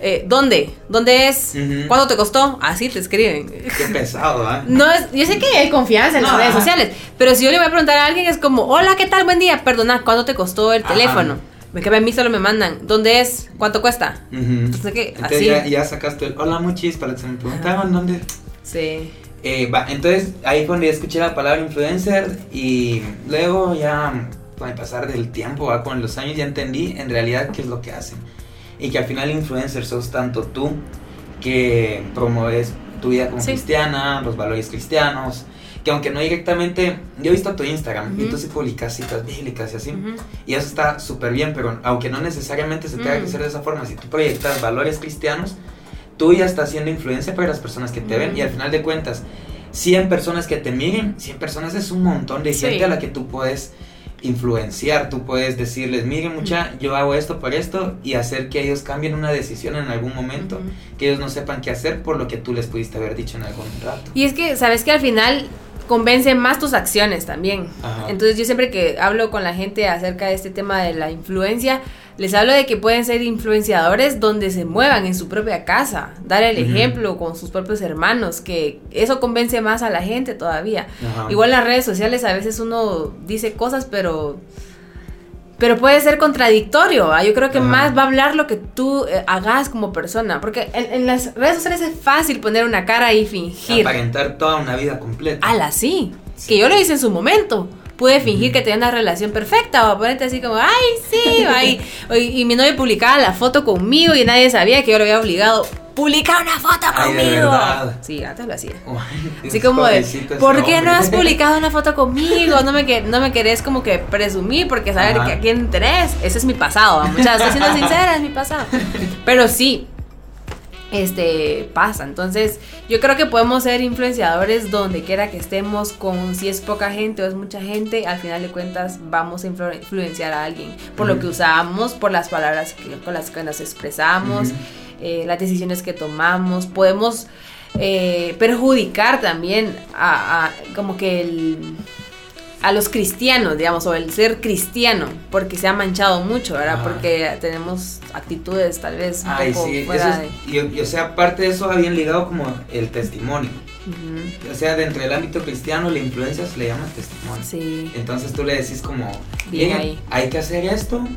eh, ¿dónde? ¿Dónde es? Ujú. ¿Cuánto te costó? Así te escriben. Qué pesado, ¿ah? [laughs] No es, yo sé que hay confianza en las redes ajá. sociales, pero si yo le voy a preguntar a alguien es como, hola, ¿qué tal? Buen día, perdona, ¿cuánto te costó el Ajá. teléfono? Me que a mí solo me mandan, ¿dónde es? ¿Cuánto cuesta? Ujú. Entonces, ¿qué? Entonces Así. ya, ya sacaste el hola muchis para que me preguntaban dónde. Sí. Eh, va, entonces ahí fue donde escuché la palabra influencer y luego ya con el pasar del tiempo, va, con los años ya entendí en realidad qué es lo que hacen. Y que al final influencer sos tanto tú que promueves tu vida como Sí. cristiana, los valores cristianos, que aunque no directamente, yo he visto tu Instagram y Ujú. tú sí publicas citas bíblicas y así. Ujú. Y eso está súper bien, pero aunque no necesariamente se tenga Mm. que hacer de esa forma, si tú proyectas valores cristianos, tú ya estás haciendo influencia para las personas que te ven Mm. y al final de cuentas, 100 personas que te miren, 100 personas es un montón de Sí. gente a la que tú puedes influenciar, tú puedes decirles, miren mucha, yo hago esto por esto y hacer que ellos cambien una decisión en algún momento, que ellos no sepan qué hacer por lo que tú les pudiste haber dicho en algún rato. Y es que, ¿sabes que Al final convencen más tus acciones también. Ajá. Entonces yo siempre que hablo con la gente acerca de este tema de la influencia, les hablo de que pueden ser influenciadores donde se muevan en su propia casa, dar el ejemplo con sus propios hermanos, que eso convence más a la gente todavía. Ajá. Igual las redes sociales a veces uno dice cosas, pero pero puede ser contradictorio. ¿va? Yo creo que Ajá. más va a hablar lo que tú eh, hagas como persona, porque en, en las redes sociales es fácil poner una cara y fingir. Aparentar toda una vida completa. Ala, sí. Sí. Que yo lo hice en su momento. Pude fingir que tenía una relación perfecta o ponerte así como, ay, sí, [laughs] y, y mi novio publicaba la foto conmigo y nadie sabía que yo lo había obligado publica una foto Ay, conmigo. Sí, antes lo hacía. [laughs] Uy, Así como de, ¿por qué no hombre. has [laughs] publicado una foto conmigo? No me, que- no me querés como que presumir porque saber Ajá. que a quién tenés. Ese es mi pasado, muchachos. Estoy siendo sincera, es mi pasado. Pero sí, este pasa. Entonces, yo creo que podemos ser influenciadores donde quiera que estemos, con si es poca gente o es mucha gente, al final de cuentas vamos a influ- influenciar a alguien por lo que usamos, por las palabras que- con las que nos expresamos, eh, las decisiones que tomamos. Podemos eh, perjudicar también a, a como que el a los cristianos, digamos, o el ser cristiano, porque se ha manchado mucho, ¿verdad? Ajá. Porque tenemos actitudes tal vez un Ay, poco sí, eso fuera de... es, y, y, o sea, aparte de eso, habían ligado como el testimonio. O sea, dentro del ámbito cristiano, la influencia se le llama testimonio. Sí, Entonces tú le decís como, Bien "Miren, ahí. hay que hacer esto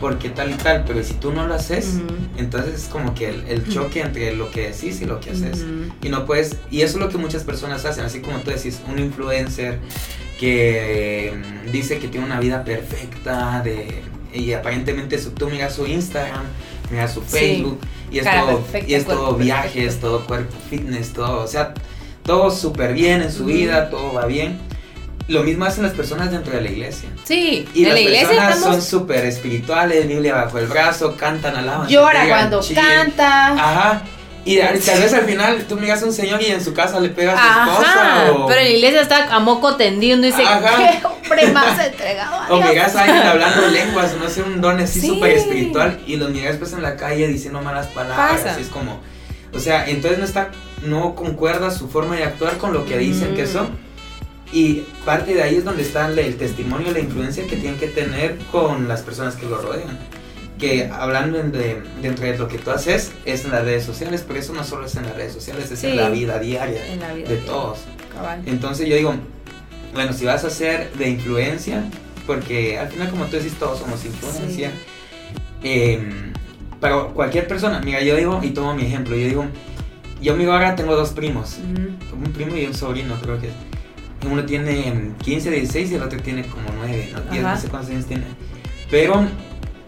porque tal y tal, pero si tú no lo haces, entonces es como que el, el choque entre lo que decís y lo que haces. Y no puedes, y eso es lo que muchas personas hacen, así como tú decís, un influencer que mm, dice que tiene una vida perfecta, de, y aparentemente su, tú miras su Instagram, miras su Sí. Facebook, y es todo, perfecta, y es todo viajes, perfecto. todo cuerpo fitness, todo, o sea, todo súper bien en su vida, todo va bien. Lo mismo hacen las personas dentro de la iglesia. Sí, Y en las la iglesia personas estamos... son súper espirituales, Biblia bajo el brazo, cantan, alaban. Llora cuando canta. Ajá. Y tal vez al final tú miras a un señor y en su casa le pegas a su esposa. O, pero en la iglesia está a moco tendido y dice, qué hombre más entregado o Dios". miras a alguien hablando lenguas, no sé, un don así Sí. súper espiritual. Y lo miras pues en la calle diciendo malas palabras. Pasa. Así es como. O sea, entonces no está. No concuerda su forma de actuar con lo que dicen que Mm. son. Y parte de ahí es donde está el testimonio, la influencia que tienen que tener con las personas que lo rodean. Que hablando de, dentro de lo que tú haces es en las redes sociales, pero eso no solo es en las redes sociales, es Sí. en la vida diaria En la vida de diaria. todos. Cabal. Entonces yo digo, bueno, si vas a ser de influencia, porque al final como tú decís, todos somos influencia. eh, para cualquier persona, mira, yo digo, y tomo mi ejemplo, yo digo, yo mi ahora tengo dos primos, un primo y un sobrino, creo que. Uno tiene 15, 16 y el otro tiene como 9, no, 10, Ajá. no sé cuántos años tiene. Pero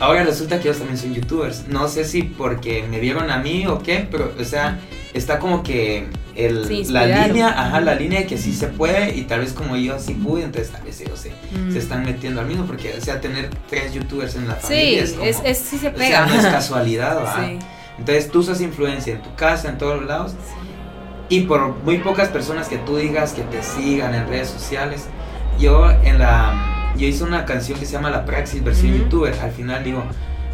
ahora resulta que ellos también son youtubers. No sé si porque me vieron a mí o qué, pero, o sea, está como que el, la línea, ajá, la línea de que sí se puede y tal vez como yo sí pude, entonces tal vez ellos se, Mm. se están metiendo al mismo, porque, o sea, tener tres youtubers en la Sí, familia es como. es, es, sí se o sea, no es [laughs] casualidad. Sí. Entonces tú sos influencia en tu casa, en todos lados. Y por muy pocas personas que tú digas que te sigan en redes sociales, yo en la yo hice una canción que se llama La Praxis versión Ujú. youtuber. Al final digo,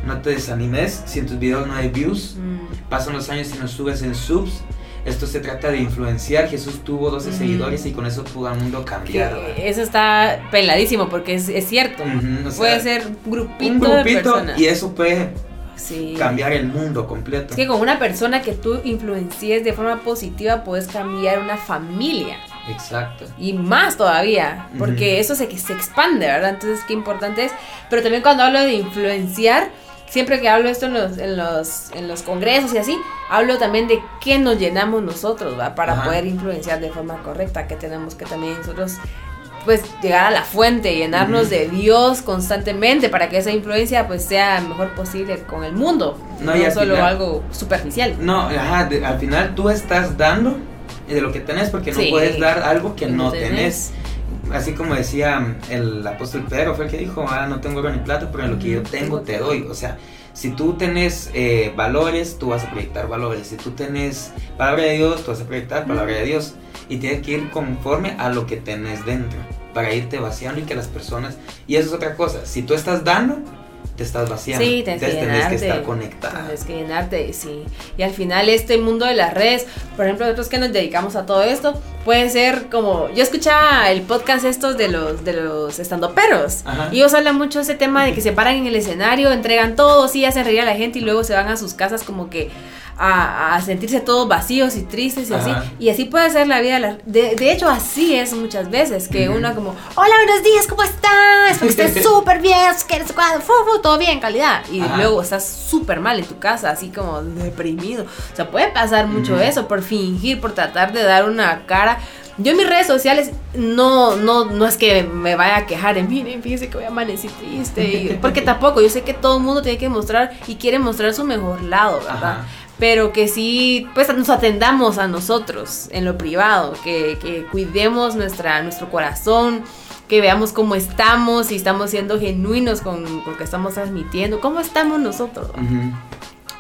no te desanimes si en tus videos no hay views, Mm. pasan los años y no subes en subs. Esto se trata de influenciar. Jesús tuvo 12 Ujú. seguidores y con eso pudo al mundo cambiar. eso está peladísimo porque es, es cierto. O sea, Puede ser un grupito, un de grupito personas. y eso puede Sí. cambiar el mundo completo. Es que con una persona que tú influencies de forma positiva puedes cambiar una familia. Exacto. Y más todavía, porque Ujú. eso se, se expande, ¿verdad? Entonces, qué importante es. Pero también cuando hablo de influenciar, siempre que hablo esto en los, en los, en los congresos y así, hablo también de qué nos llenamos nosotros, ¿va? Para Ajá. poder influenciar de forma correcta, que tenemos que también nosotros pues llegar a la fuente, llenarnos de Dios constantemente para que esa influencia pues sea mejor posible con el mundo, No, no, solo final- algo superficial. No, ajá, de- al final tú estás dando de lo que tenés porque no Sí. puedes dar algo que no no tenés. tenés. Así como decía el apóstol Pedro, fue el que dijo, ah, no tengo oro ni plata, pero en lo que yo tengo te doy. O sea, si tú tenés eh, valores, tú vas a proyectar valores. Si tú tenés palabra de Dios, tú vas a proyectar palabra de Dios. Y tienes que ir conforme a lo que tenés dentro, para irte vaciando y que las personas... Y eso es otra cosa, si tú estás dando, te estás vaciando. Sí, tienes que tenés que estar conectada. Tienes que llenarte, sí. Y al final este mundo de las redes, por ejemplo, nosotros que nos dedicamos a todo esto, puede ser como, yo escuchaba el podcast estos de los de los estandoperos Ajá. y ellos hablan mucho de ese tema de que se paran en el escenario, entregan todo, sí, hacen reír a la gente y luego se van a sus casas como que a, a sentirse todos vacíos y tristes y así. Ajá. Y así puede ser la vida. de De, de hecho, así es muchas veces, que uno como, hola, buenos días, ¿cómo estás? Espero que estés [laughs] súper bien, que eres todo bien, calidad. Y Ajá. luego estás súper mal en tu casa, así como deprimido. O sea, puede pasar mucho eso por fingir, por tratar de dar una cara. Yo en mis redes sociales no, no, no es que me vaya a quejar de, miren, fíjense que hoy amanecí triste. y- porque [laughs] tampoco, yo sé que todo el mundo tiene que mostrar y quiere mostrar su mejor lado, ¿verdad? Ajá. Pero que sí, pues nos atendamos a nosotros en lo privado, que, que cuidemos nuestra, nuestro corazón, que veamos cómo estamos, si estamos siendo genuinos con, con lo que estamos transmitiendo, cómo estamos nosotros. Ujú.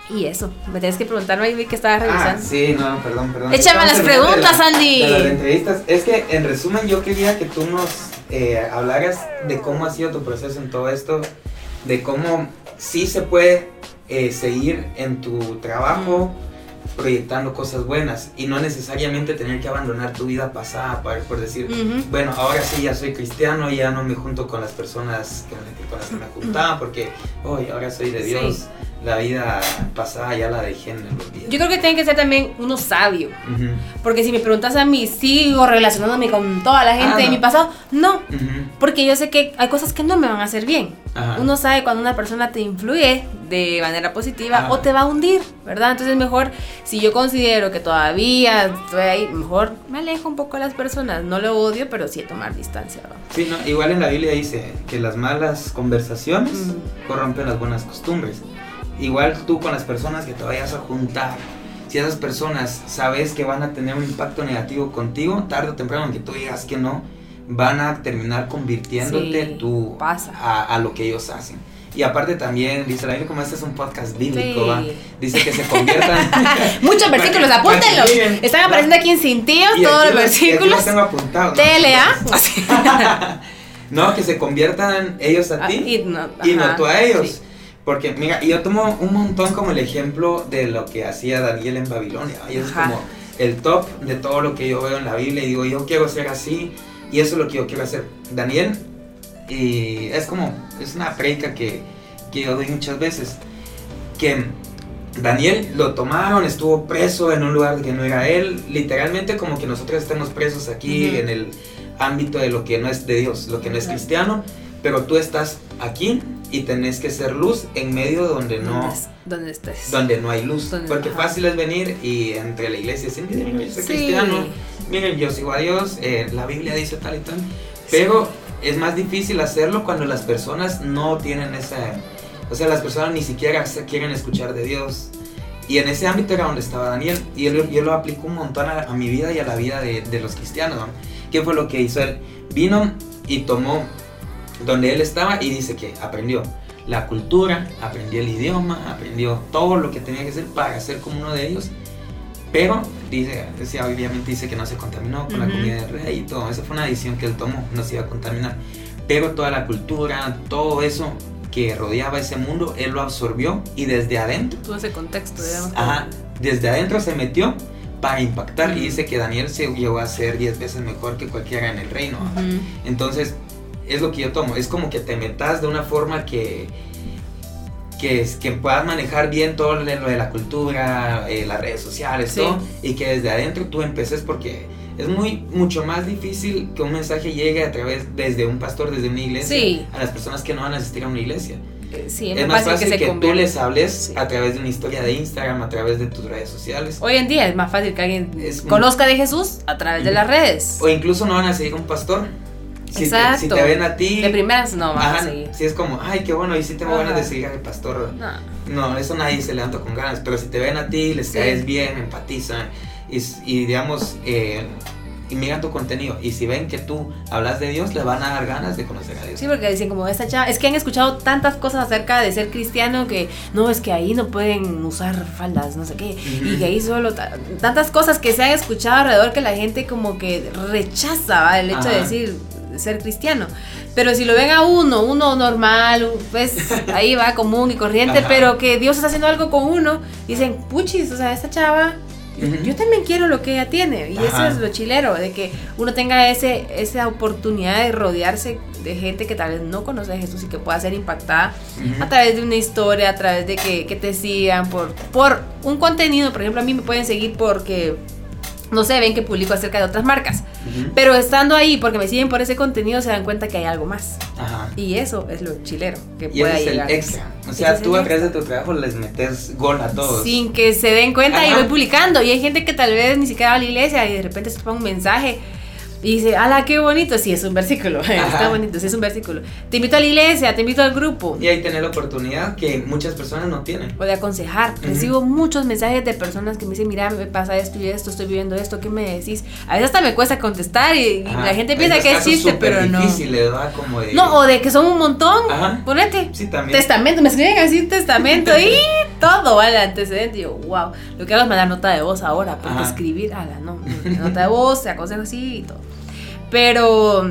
Y eso, me tienes que preguntarme ahí que estaba Ah, revisando. sí, no, perdón, perdón. Échame Estamos las preguntas, la- Andy. de las entrevistas. Es que, en resumen, yo quería que tú nos eh, hablaras de cómo ha sido tu proceso en todo esto, de cómo sí se puede eh, seguir en tu trabajo proyectando cosas buenas y no necesariamente tener que abandonar tu vida pasada para, por decir, bueno, ahora sí ya soy cristiano, ya no me junto con las personas que con las que me juntaba porque hoy ahora soy de Sí. La vida pasada ya la dejé en el olvido. Yo creo que tiene que ser también uno sabio. Ujú, Porque si me preguntas a mí, ¿sigo relacionándome con toda la gente Ah, de no. mi pasado? No. ujú, Porque yo sé que hay cosas que no me van a hacer bien. ajá. Uno sabe cuando una persona te influye de manera positiva Ajá. o te va a hundir, ¿verdad? Entonces mejor, si yo considero que todavía estoy ahí, mejor me alejo un poco de las personas. No lo odio, pero sí tomar distancia. Sí, no, igual en la Biblia dice que las malas conversaciones Mm. corrompen las buenas costumbres. Igual tú con las personas que te vayas a juntar, si esas personas sabes que van a tener un impacto negativo contigo, tarde o temprano, aunque tú digas que no, van a terminar convirtiéndote Sí, tú. A, a lo que ellos hacen. Y aparte también, dice la como este es un podcast bíblico, Sí. dice que se conviertan... [laughs] Muchos versículos, apúntenlos. Están apareciendo aquí en cintillos todos los versículos. los tengo apuntados. ¿no? TLA. [laughs] No, que se conviertan ellos a Ah, ti y no, no tú a ellos. sí. Porque, mira, y yo tomo un montón como el ejemplo de lo que hacía Daniel en Babilonia. Y es Ajá. como el top de todo lo que yo veo en la Biblia. Y digo, yo quiero ser así. Y eso es lo que yo quiero hacer. Daniel, y es como, es una predica que, que yo doy muchas veces. Que Daniel lo tomaron, estuvo preso en un lugar que no era él. Literalmente como que nosotros estamos presos aquí Ujú. en el ámbito de lo que no es de Dios, lo que no es cristiano. Pero tú estás aquí y tenés que ser luz en medio donde no, ¿Dónde, es- dónde estés? donde no hay luz. Donde- Porque ajá. fácil es venir y entre la iglesia decir, miren, yo soy Sí. cristiano, miren, yo sigo a Dios, eh, la Biblia dice tal y tal. Pero es más difícil hacerlo cuando las personas no tienen esa... O sea, las personas ni siquiera quieren escuchar de Dios. Y en ese ámbito era donde estaba Daniel. Y lo- yo lo aplico un montón a, a mi vida y a la vida de, de los cristianos. ¿no? ¿Qué fue lo que hizo él? Vino y tomó donde él estaba y dice que aprendió la cultura, aprendió el idioma, aprendió todo lo que tenía que hacer para ser como uno de ellos. Pero dice, decía, obviamente dice que no se contaminó con la Ujú. comida del rey y todo. Esa fue una decisión que él tomó, no se iba a contaminar. Pero toda la cultura, todo eso que rodeaba ese mundo, él lo absorbió y desde adentro, Todo ese contexto, digamos. ajá, desde adentro se metió para impactar. Y Ujú. dice que Daniel se llegó a ser 10 veces mejor que cualquiera en el reino. Ujú. Entonces, es lo que yo tomo. Es como que te metas de una forma que, que, es- que puedas manejar bien todo lo de la cultura, eh, las redes sociales, Sí. todo, y que desde adentro tú empeces porque es muy mucho más difícil que un mensaje llegue a través desde un pastor, desde una iglesia, Sí. a las personas que no van a asistir a una iglesia. Eh, Sí, Es, más fácil que, tú les hables Sí. a través de una historia de Instagram, a través de tus redes sociales. Hoy en día es más fácil que alguien Es muy- conozca de Jesús a través de las redes. O incluso no van a seguir a un pastor. Si te, si Exacto. te ven a ti, De primeras no van a seguir. si es como, ay, qué bueno, y si tengo ganas Ajá. de seguir al pastor. No. No, eso nadie se levanta con ganas, pero si te ven a ti, les Sí. caes bien, empatizan y, y digamos, eh, y miran tu contenido. Y si ven que tú hablas de Dios, les van a dar ganas de conocer a Dios. Sí, porque dicen como esta chava, es que han escuchado tantas cosas acerca de ser cristiano que no, es que ahí no pueden usar faldas, no sé qué, y que ahí solo ta- tantas cosas que se han escuchado alrededor que la gente como que rechaza ¿va? el hecho de decir ser cristiano. Pero si lo ven a uno, uno normal, pues [laughs] ahí va común y corriente, Ajá. pero que Dios está haciendo algo con uno, dicen, puchis, o sea, esta chava yo también quiero lo que ella tiene. Y Ajá. eso es lo chilero, de que uno tenga ese, esa oportunidad de rodearse de gente que tal vez no conoce a Jesús y que pueda ser impactada a través de una historia, a través de que, que te sigan, por, por un contenido. Por ejemplo, a mí me pueden seguir porque, no sé, ven que publico acerca de otras marcas. Pero estando ahí, porque me siguen por ese contenido, se dan cuenta que hay algo más. Ajá. Y eso es lo chilero, que Y pueda ese es el llegar. extra. O sea, tú a través de tu trabajo les metes gol a todos. Sin que se den cuenta y voy publicando. Y hay gente que tal vez ni siquiera va a la iglesia y de repente se toma un mensaje. Y dice, ala, qué bonito. Sí, es un versículo. [laughs] Está bonito, sí, es un versículo. Te invito a la iglesia, te invito al grupo. Y ahí tener la oportunidad que muchas personas no tienen. O de aconsejar. Recibo muchos mensajes de personas que me dicen, mira, me pasa esto y esto, estoy viviendo esto, ¿qué me decís? A veces hasta me cuesta contestar y, la gente piensa que es chiste, pero no. ¿verdad? Como de... No, o de que son un montón. Ajá. Ponete. Sí, también. Testamento, me escriben así testamento y [laughs] todo, ¿vale? Antecedente. Y yo, wow. Lo que hago es mandar nota de voz ahora, porque escribir, ala, no. Nota de voz, se aconseja así y todo. Pero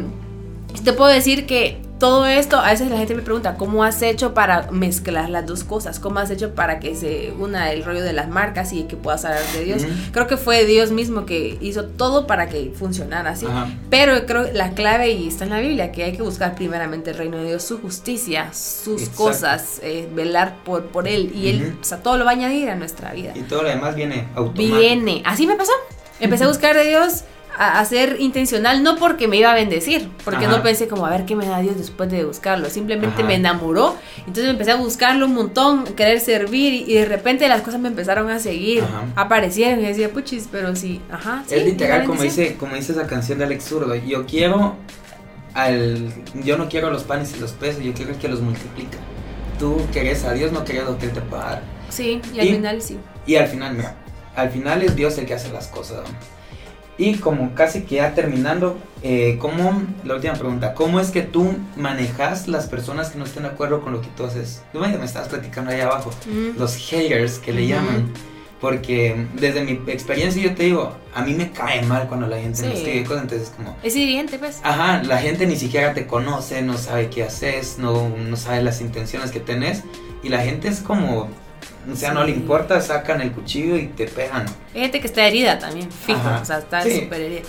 te puedo decir que todo esto, a veces la gente me pregunta, ¿cómo has hecho para mezclar las dos cosas? ¿Cómo has hecho para que se una el rollo de las marcas y que puedas hablar de Dios? Creo que fue Dios mismo que hizo todo para que funcionara así. Pero creo la clave, y está en la Biblia, que hay que buscar primeramente el reino de Dios, su justicia, sus cosas, eh, velar por, por Él. Y Él, o sea, todo lo va a añadir a nuestra vida. Y todo lo demás viene automático. Viene. Así me pasó. Empecé a [laughs] buscar de Dios a, ser intencional, no porque me iba a bendecir, porque no pensé como a ver qué me da Dios después de buscarlo, simplemente me enamoró, entonces empecé a buscarlo un montón, querer servir y, de repente las cosas me empezaron a seguir, aparecieron y decía, puchis, pero sí, ajá. es literal como dice, como dice esa canción de Alex Zurdo, yo quiero al, yo no quiero los panes y los peces, yo quiero el que los multiplica. Tú querés a Dios, no querés lo que Él te pueda dar. Sí, y al final sí. Y al final, mira, al final es Dios el que hace las cosas. Y como casi que ya terminando, eh, ¿cómo, la última pregunta, ¿cómo es que tú manejas las personas que no estén de acuerdo con lo que tú haces? Tú me estabas platicando ahí abajo, mm. los haters que le llaman. Porque desde mi experiencia yo te digo, a mí me cae mal cuando la gente me escribe cosas, entonces como... Es evidente, pues. Ajá, la gente ni siquiera te conoce, no sabe qué haces, no, no sabe las intenciones que tenés. Y la gente es como, o sea, no le importa, sacan el cuchillo y te pegan. Gente que está herida también, fijo, o sea, está súper herida.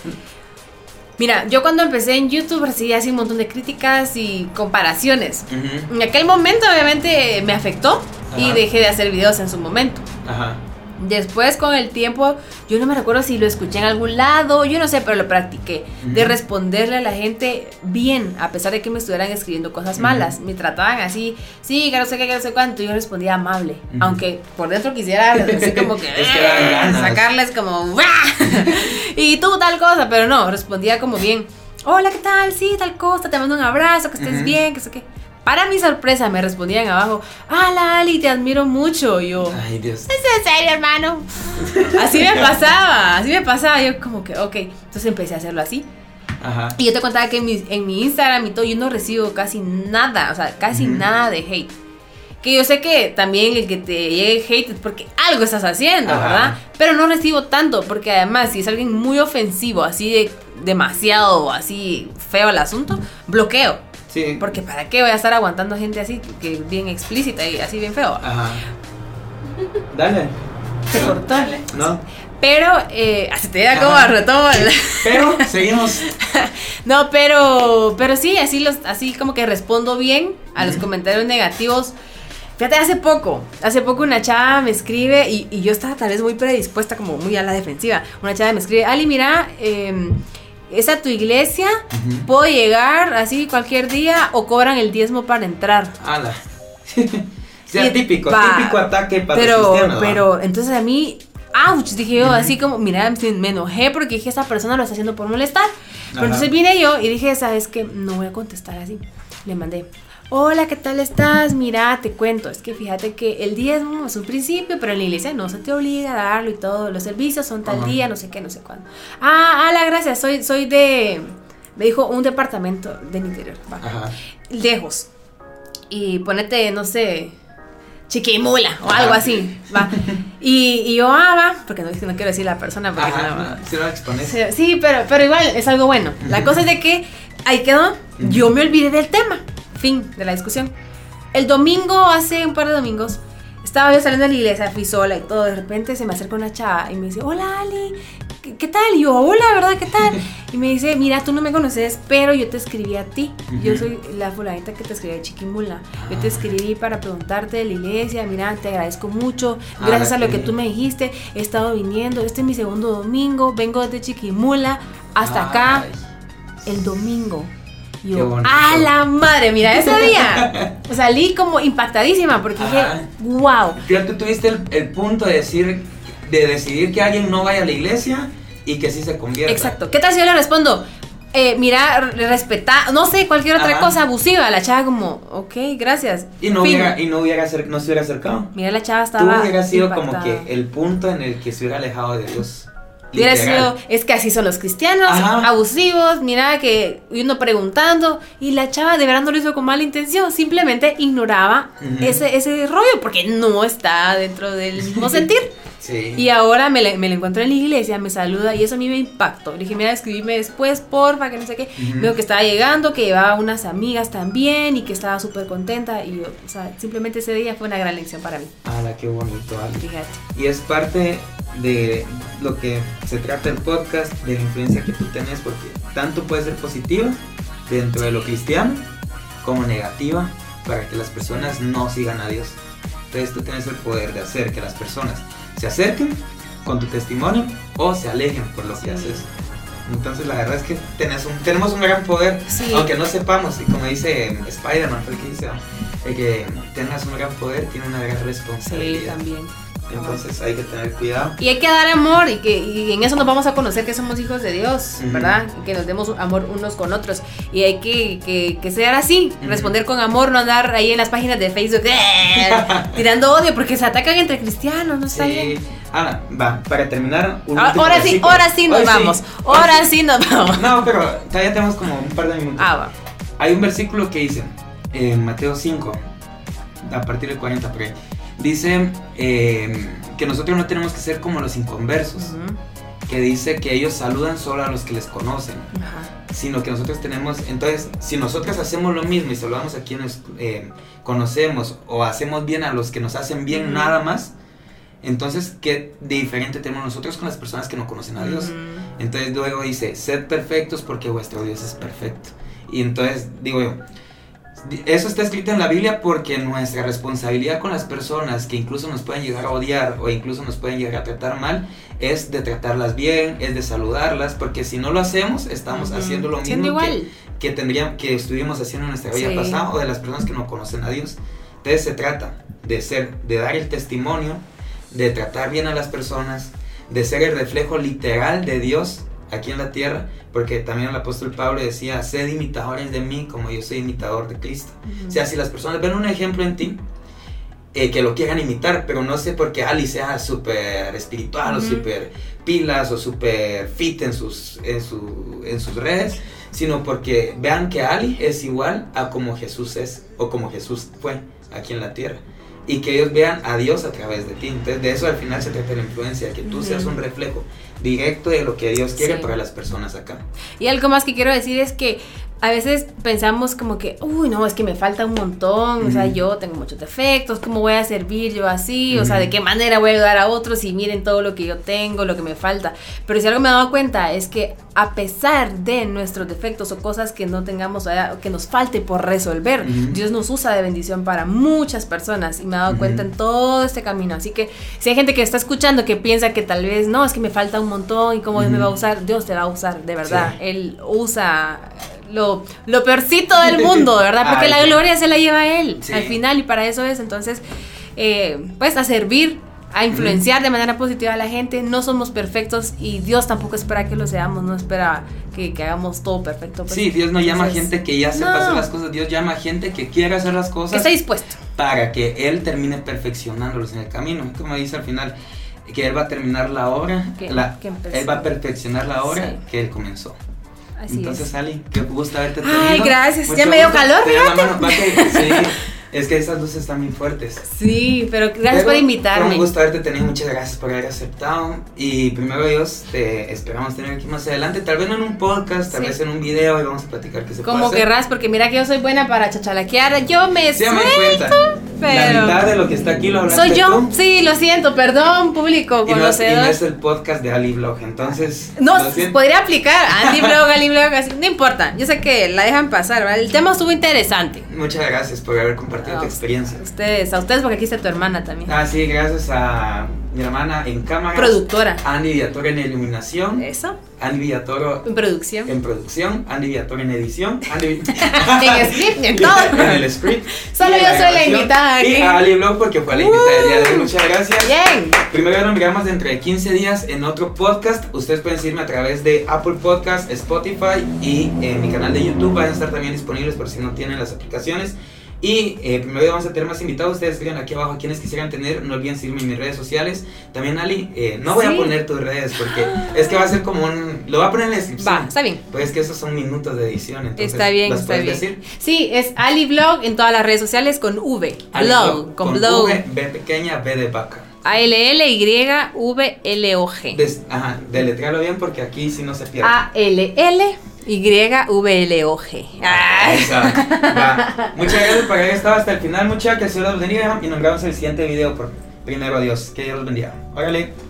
Mira, yo cuando empecé en YouTube recibí así un montón de críticas y comparaciones. En aquel momento obviamente me afectó y dejé de hacer videos en su momento. Ajá. Después con el tiempo, yo no me recuerdo si lo escuché en algún lado, yo no sé, pero lo practiqué. De responderle a la gente bien, a pesar de que me estuvieran escribiendo cosas malas. Me trataban así, sí, que no sé qué, que no sé cuánto. Yo respondía amable. Aunque por dentro quisiera así como que, [laughs] eh, sacarles como, [laughs] y tú tal cosa, pero no, respondía como bien. Hola, ¿qué tal? Sí, tal cosa, te mando un abrazo, que estés bien, que sé qué. Para mi sorpresa, me respondían abajo, ¡Hala, Ali, te admiro mucho! Y yo, ¡Ay, Dios! ¿Es en serio, hermano? [laughs] así me pasaba, así me pasaba. Yo, como que, ok. Entonces empecé a hacerlo así. Ajá. Y yo te contaba que en mi, en mi Instagram y todo, yo no recibo casi nada, o sea, casi nada de hate. Que yo sé que también el que te llegue hate es porque algo estás haciendo, ¿verdad? Pero no recibo tanto, porque además, si es alguien muy ofensivo, así de demasiado, así feo el asunto, bloqueo. Porque ¿para qué voy a estar aguantando gente así, que bien explícita y así bien feo? Ajá. Dale. Se cortó. No. Pero, eh, así te da como a retomo. Pero, seguimos. [laughs] no, pero, pero sí, así, los, así como que respondo bien a los comentarios negativos. Fíjate, hace poco, hace poco una chava me escribe y, y, yo estaba tal vez muy predispuesta, como muy a la defensiva. Una chava me escribe, Ali, mira, eh, es a tu iglesia, puedo llegar así cualquier día o cobran el diezmo para entrar. Ala. [laughs] sea, típico, típico ataque para pero, Pero entonces a mí, ouch, dije yo, así como, mira, me enojé porque dije, esa persona lo está haciendo por molestar. Pero entonces vine yo y dije, ¿sabes qué? No voy a contestar así. Le mandé, Hola, ¿qué tal estás? Mira, te cuento, es que fíjate que el diezmo es un principio, pero en la iglesia no se te obliga a darlo y todo, los servicios son tal día, no sé qué, no sé cuándo. Ah, la gracias, soy, soy de, me dijo, un departamento del interior, va. lejos. Y ponete, no sé, chiquimula o algo así, va. Y, yo, ah, va, porque no, no quiero decir la persona, porque Ajá, no, sí, sí, pero, pero igual es algo bueno. La cosa es de que ahí quedó, yo me olvidé del tema. Fin de la discusión. El domingo, hace un par de domingos, estaba yo saliendo de la iglesia, fui sola y todo. De repente se me acerca una chava y me dice, hola Ali, ¿qué, tal? Y yo, hola, ¿verdad? ¿Qué tal? [laughs] Y me dice, mira, tú no me conoces, pero yo te escribí a ti. Yo soy la fulanita que te escribí de Chiquimula. Yo te ah. escribí para preguntarte de la iglesia, mira, te agradezco mucho. Ah, Gracias a lo que tú me dijiste, he estado viniendo. Este es mi segundo domingo, vengo desde Chiquimula hasta acá. El domingo yo, ¡a la madre! Mira, ese día [laughs] salí como impactadísima porque dije, wow. Pero tú tuviste el, punto de decir, de decidir que alguien no vaya a la iglesia y que sí se convierta. Exacto. ¿Qué tal si yo le respondo? eh, mira, respetar, no sé, cualquier otra Ajá. cosa abusiva. La chava como, ok, gracias. Y no, Fin. hubiera, y no, hubiera no se hubiera acercado. Mira, la chava Tú estaba hubieras sido como que el punto en el que se hubiera alejado de Dios. Hubiera sido, es que así son los cristianos, Ajá. abusivos, mira que uno preguntando y la chava de verdad no lo hizo con mala intención, simplemente ignoraba Ujú. ese, ese rollo porque no está dentro del mismo sentir. [laughs] Sí. Y ahora me, le- me lo encontré en la iglesia, me saluda y eso a mí me impactó. Le dije, mira, escribime después, porfa, que no sé qué. Ujú. Veo que estaba llegando, que llevaba unas amigas también y que estaba súper contenta. Y yo, o sea, simplemente ese día fue una gran lección para mí. Ala, qué bonito, Ale. Fíjate. Y es parte de lo que se trata el podcast, de la influencia que tú tenés, porque tanto puede ser positiva dentro de lo cristiano como negativa para que las personas no sigan a Dios. Entonces tú tienes el poder de hacer que las personas se acerquen con tu testimonio o se alejen por lo que haces. Entonces la verdad es que tenés un- tenemos un gran poder, Sí. aunque no sepamos, y como dice eh, Spider-Man, el que dice, el que tengas un gran poder tiene una gran Sí, responsabilidad. también. Entonces hay que tener cuidado. Y hay que dar amor y que y en eso nos vamos a conocer que somos hijos de Dios, Ujú. ¿verdad? Y que nos demos amor unos con otros. Y hay que, que, que ser así, Ujú. responder con amor, no andar ahí en las páginas de Facebook ¡eh! [laughs] tirando odio porque se atacan entre cristianos, no está bien. Sí. Ahora, va, para terminar. un Ah, último Ahora sí, ahora sí nos Hoy vamos. Hoy Ahora sí nos vamos. No, pero todavía tenemos como un par de minutos. Ah, va. Hay un versículo que dice, en Mateo 5, a partir del 40 por ahí, dice eh, que nosotros no tenemos que ser como los inconversos, que dice que ellos saludan solo a los que les conocen, sino que nosotros tenemos, entonces, si nosotros hacemos lo mismo y saludamos a quienes eh, conocemos o hacemos bien a los que nos hacen bien nada más, entonces, ¿qué de diferente tenemos nosotros con las personas que no conocen a Dios? Entonces luego dice, sed perfectos porque vuestro Dios es perfecto. Y entonces digo yo, eso está escrito en la Biblia porque nuestra responsabilidad con las personas que incluso nos pueden llegar a odiar o incluso nos pueden llegar a tratar mal es de tratarlas bien, es de saludarlas, porque si no lo hacemos estamos Ujú. haciendo lo mismo que, que tendríamos que estuvimos haciendo en nuestra vida Sí. pasada o de las personas que no conocen a Dios. Entonces se trata de ser, de dar el testimonio, de tratar bien a las personas, de ser el reflejo literal de Dios aquí en la tierra, porque también el apóstol Pablo decía, sed imitadores de mí como yo soy imitador de Cristo. Ujú. O sea, si las personas ven un ejemplo en ti, eh, que lo quieran imitar, pero no sé por qué Ali sea súper espiritual o Ujú. súper pilas o súper fit en sus, en, su- en sus redes, sino porque vean que Ali es igual a como Jesús es o como Jesús fue aquí en la tierra. Y que ellos vean a Dios a través de ti. Entonces, de eso al final se trata la influencia, que tú seas un reflejo directo de lo que Dios quiere Sí. para las personas acá. Y algo más que quiero decir es que a veces pensamos como que, uy, no, es que me falta un montón, o sea, yo tengo muchos defectos, ¿cómo voy a servir yo así? O sea. ¿de qué manera voy a ayudar a otros y miren todo lo que yo tengo, lo que me falta? Pero si algo me he dado cuenta es que a pesar de nuestros defectos o cosas que no tengamos, que nos falte por resolver, Ujú. Dios nos usa de bendición para muchas personas y me he dado cuenta en todo este camino. Así que si hay gente que está escuchando que piensa que tal vez, no, es que me falta un montón y cómo Dios me va a usar, Dios te va a usar, de verdad. Sí. Él usa lo, lo peorcito del [laughs] mundo, ¿verdad? Porque Ay, la gloria se la lleva a Él Sí. al final y para eso es. Entonces, eh, pues a servir, a influenciar de manera positiva a la gente. No somos perfectos y Dios tampoco espera que lo seamos, no espera que, que hagamos todo perfecto. pues. Sí, Dios no llama a Entonces, gente que ya sepa no. hacer las cosas, Dios llama a gente que quiere hacer las Que cosas esté dispuesto. para que Él termine perfeccionándolos en el camino. Como dice al final, que Él va a terminar la obra, Que- la- que. Él va a perfeccionar la obra Sí. que Él comenzó. Así Entonces, es. Ali, qué gusto Ay, tenido. gracias. Mucho Ya me dio gusto. calor, Te dio la mano, va que- sí, es que esas luces están muy fuertes. Sí, pero gracias Pero por invitarme. un gusto haberte tenido, muchas gracias por haber aceptado. Y primero Dios, te esperamos tener aquí más adelante, tal vez no en un podcast, tal Sí. vez en un video y vamos a platicar qué se Como puede hacer. querrás, porque mira que yo soy buena para chachalaquear. Yo me Sí, ya me La mitad de lo que está aquí lo hablaste Soy yo. tú. Sí, lo siento, perdón, público Y no, y no es el podcast de Ali Blog, entonces. No, podría aplicar Andy [laughs] Blog, Ali Blog, así, no importa. Yo sé que la dejan pasar, ¿verdad? El tema estuvo interesante. Muchas gracias por haber compartido tu experiencia. A ustedes, a ustedes, porque aquí está tu hermana también. Ah, sí, gracias a mi hermana en cámara. Productora. Andy Diator en iluminación. Eso. Andy Villatoro En producción. en producción, Andy Villatoro en edición, Andy en script, en todo. en el script. [laughs] Solo yo soy la invitada Y a Ali Blog porque fue la invitada del día de hoy. Muchas gracias. Bien. Primero nos miramos dentro de 15 días en otro podcast. Ustedes pueden seguirme a través de Apple Podcast, Spotify y en mi canal de YouTube. Van a estar también disponibles por si no tienen las aplicaciones. Y eh, primero vamos a tener más invitados. Ustedes digan aquí abajo a quienes quisieran tener. No olviden seguirme en mis redes sociales. También, Ali, eh, no voy Sí. a poner tus redes porque es que va a ser como un. Lo voy a poner en la descripción. Va, está bien. Pues es que esos son minutos de edición. Entonces, Está bien, ¿las está puedes bien. decir? Sí, es Ali Blog en todas las redes sociales con V. Ali Blog, con, Blog. V, B pequeña, B de vaca. A-L-L-Y-V-L-O-G. Ajá, deletréalo bien porque aquí sí no se pierde. A-L-L-Y-V-L-O-G. Ah. Exacto. Va. [laughs] Muchas gracias por haber estado hasta el final, muchas que Dios los bendiga y nos vemos en el siguiente video por primero Dios. Que Dios los bendiga. Órale.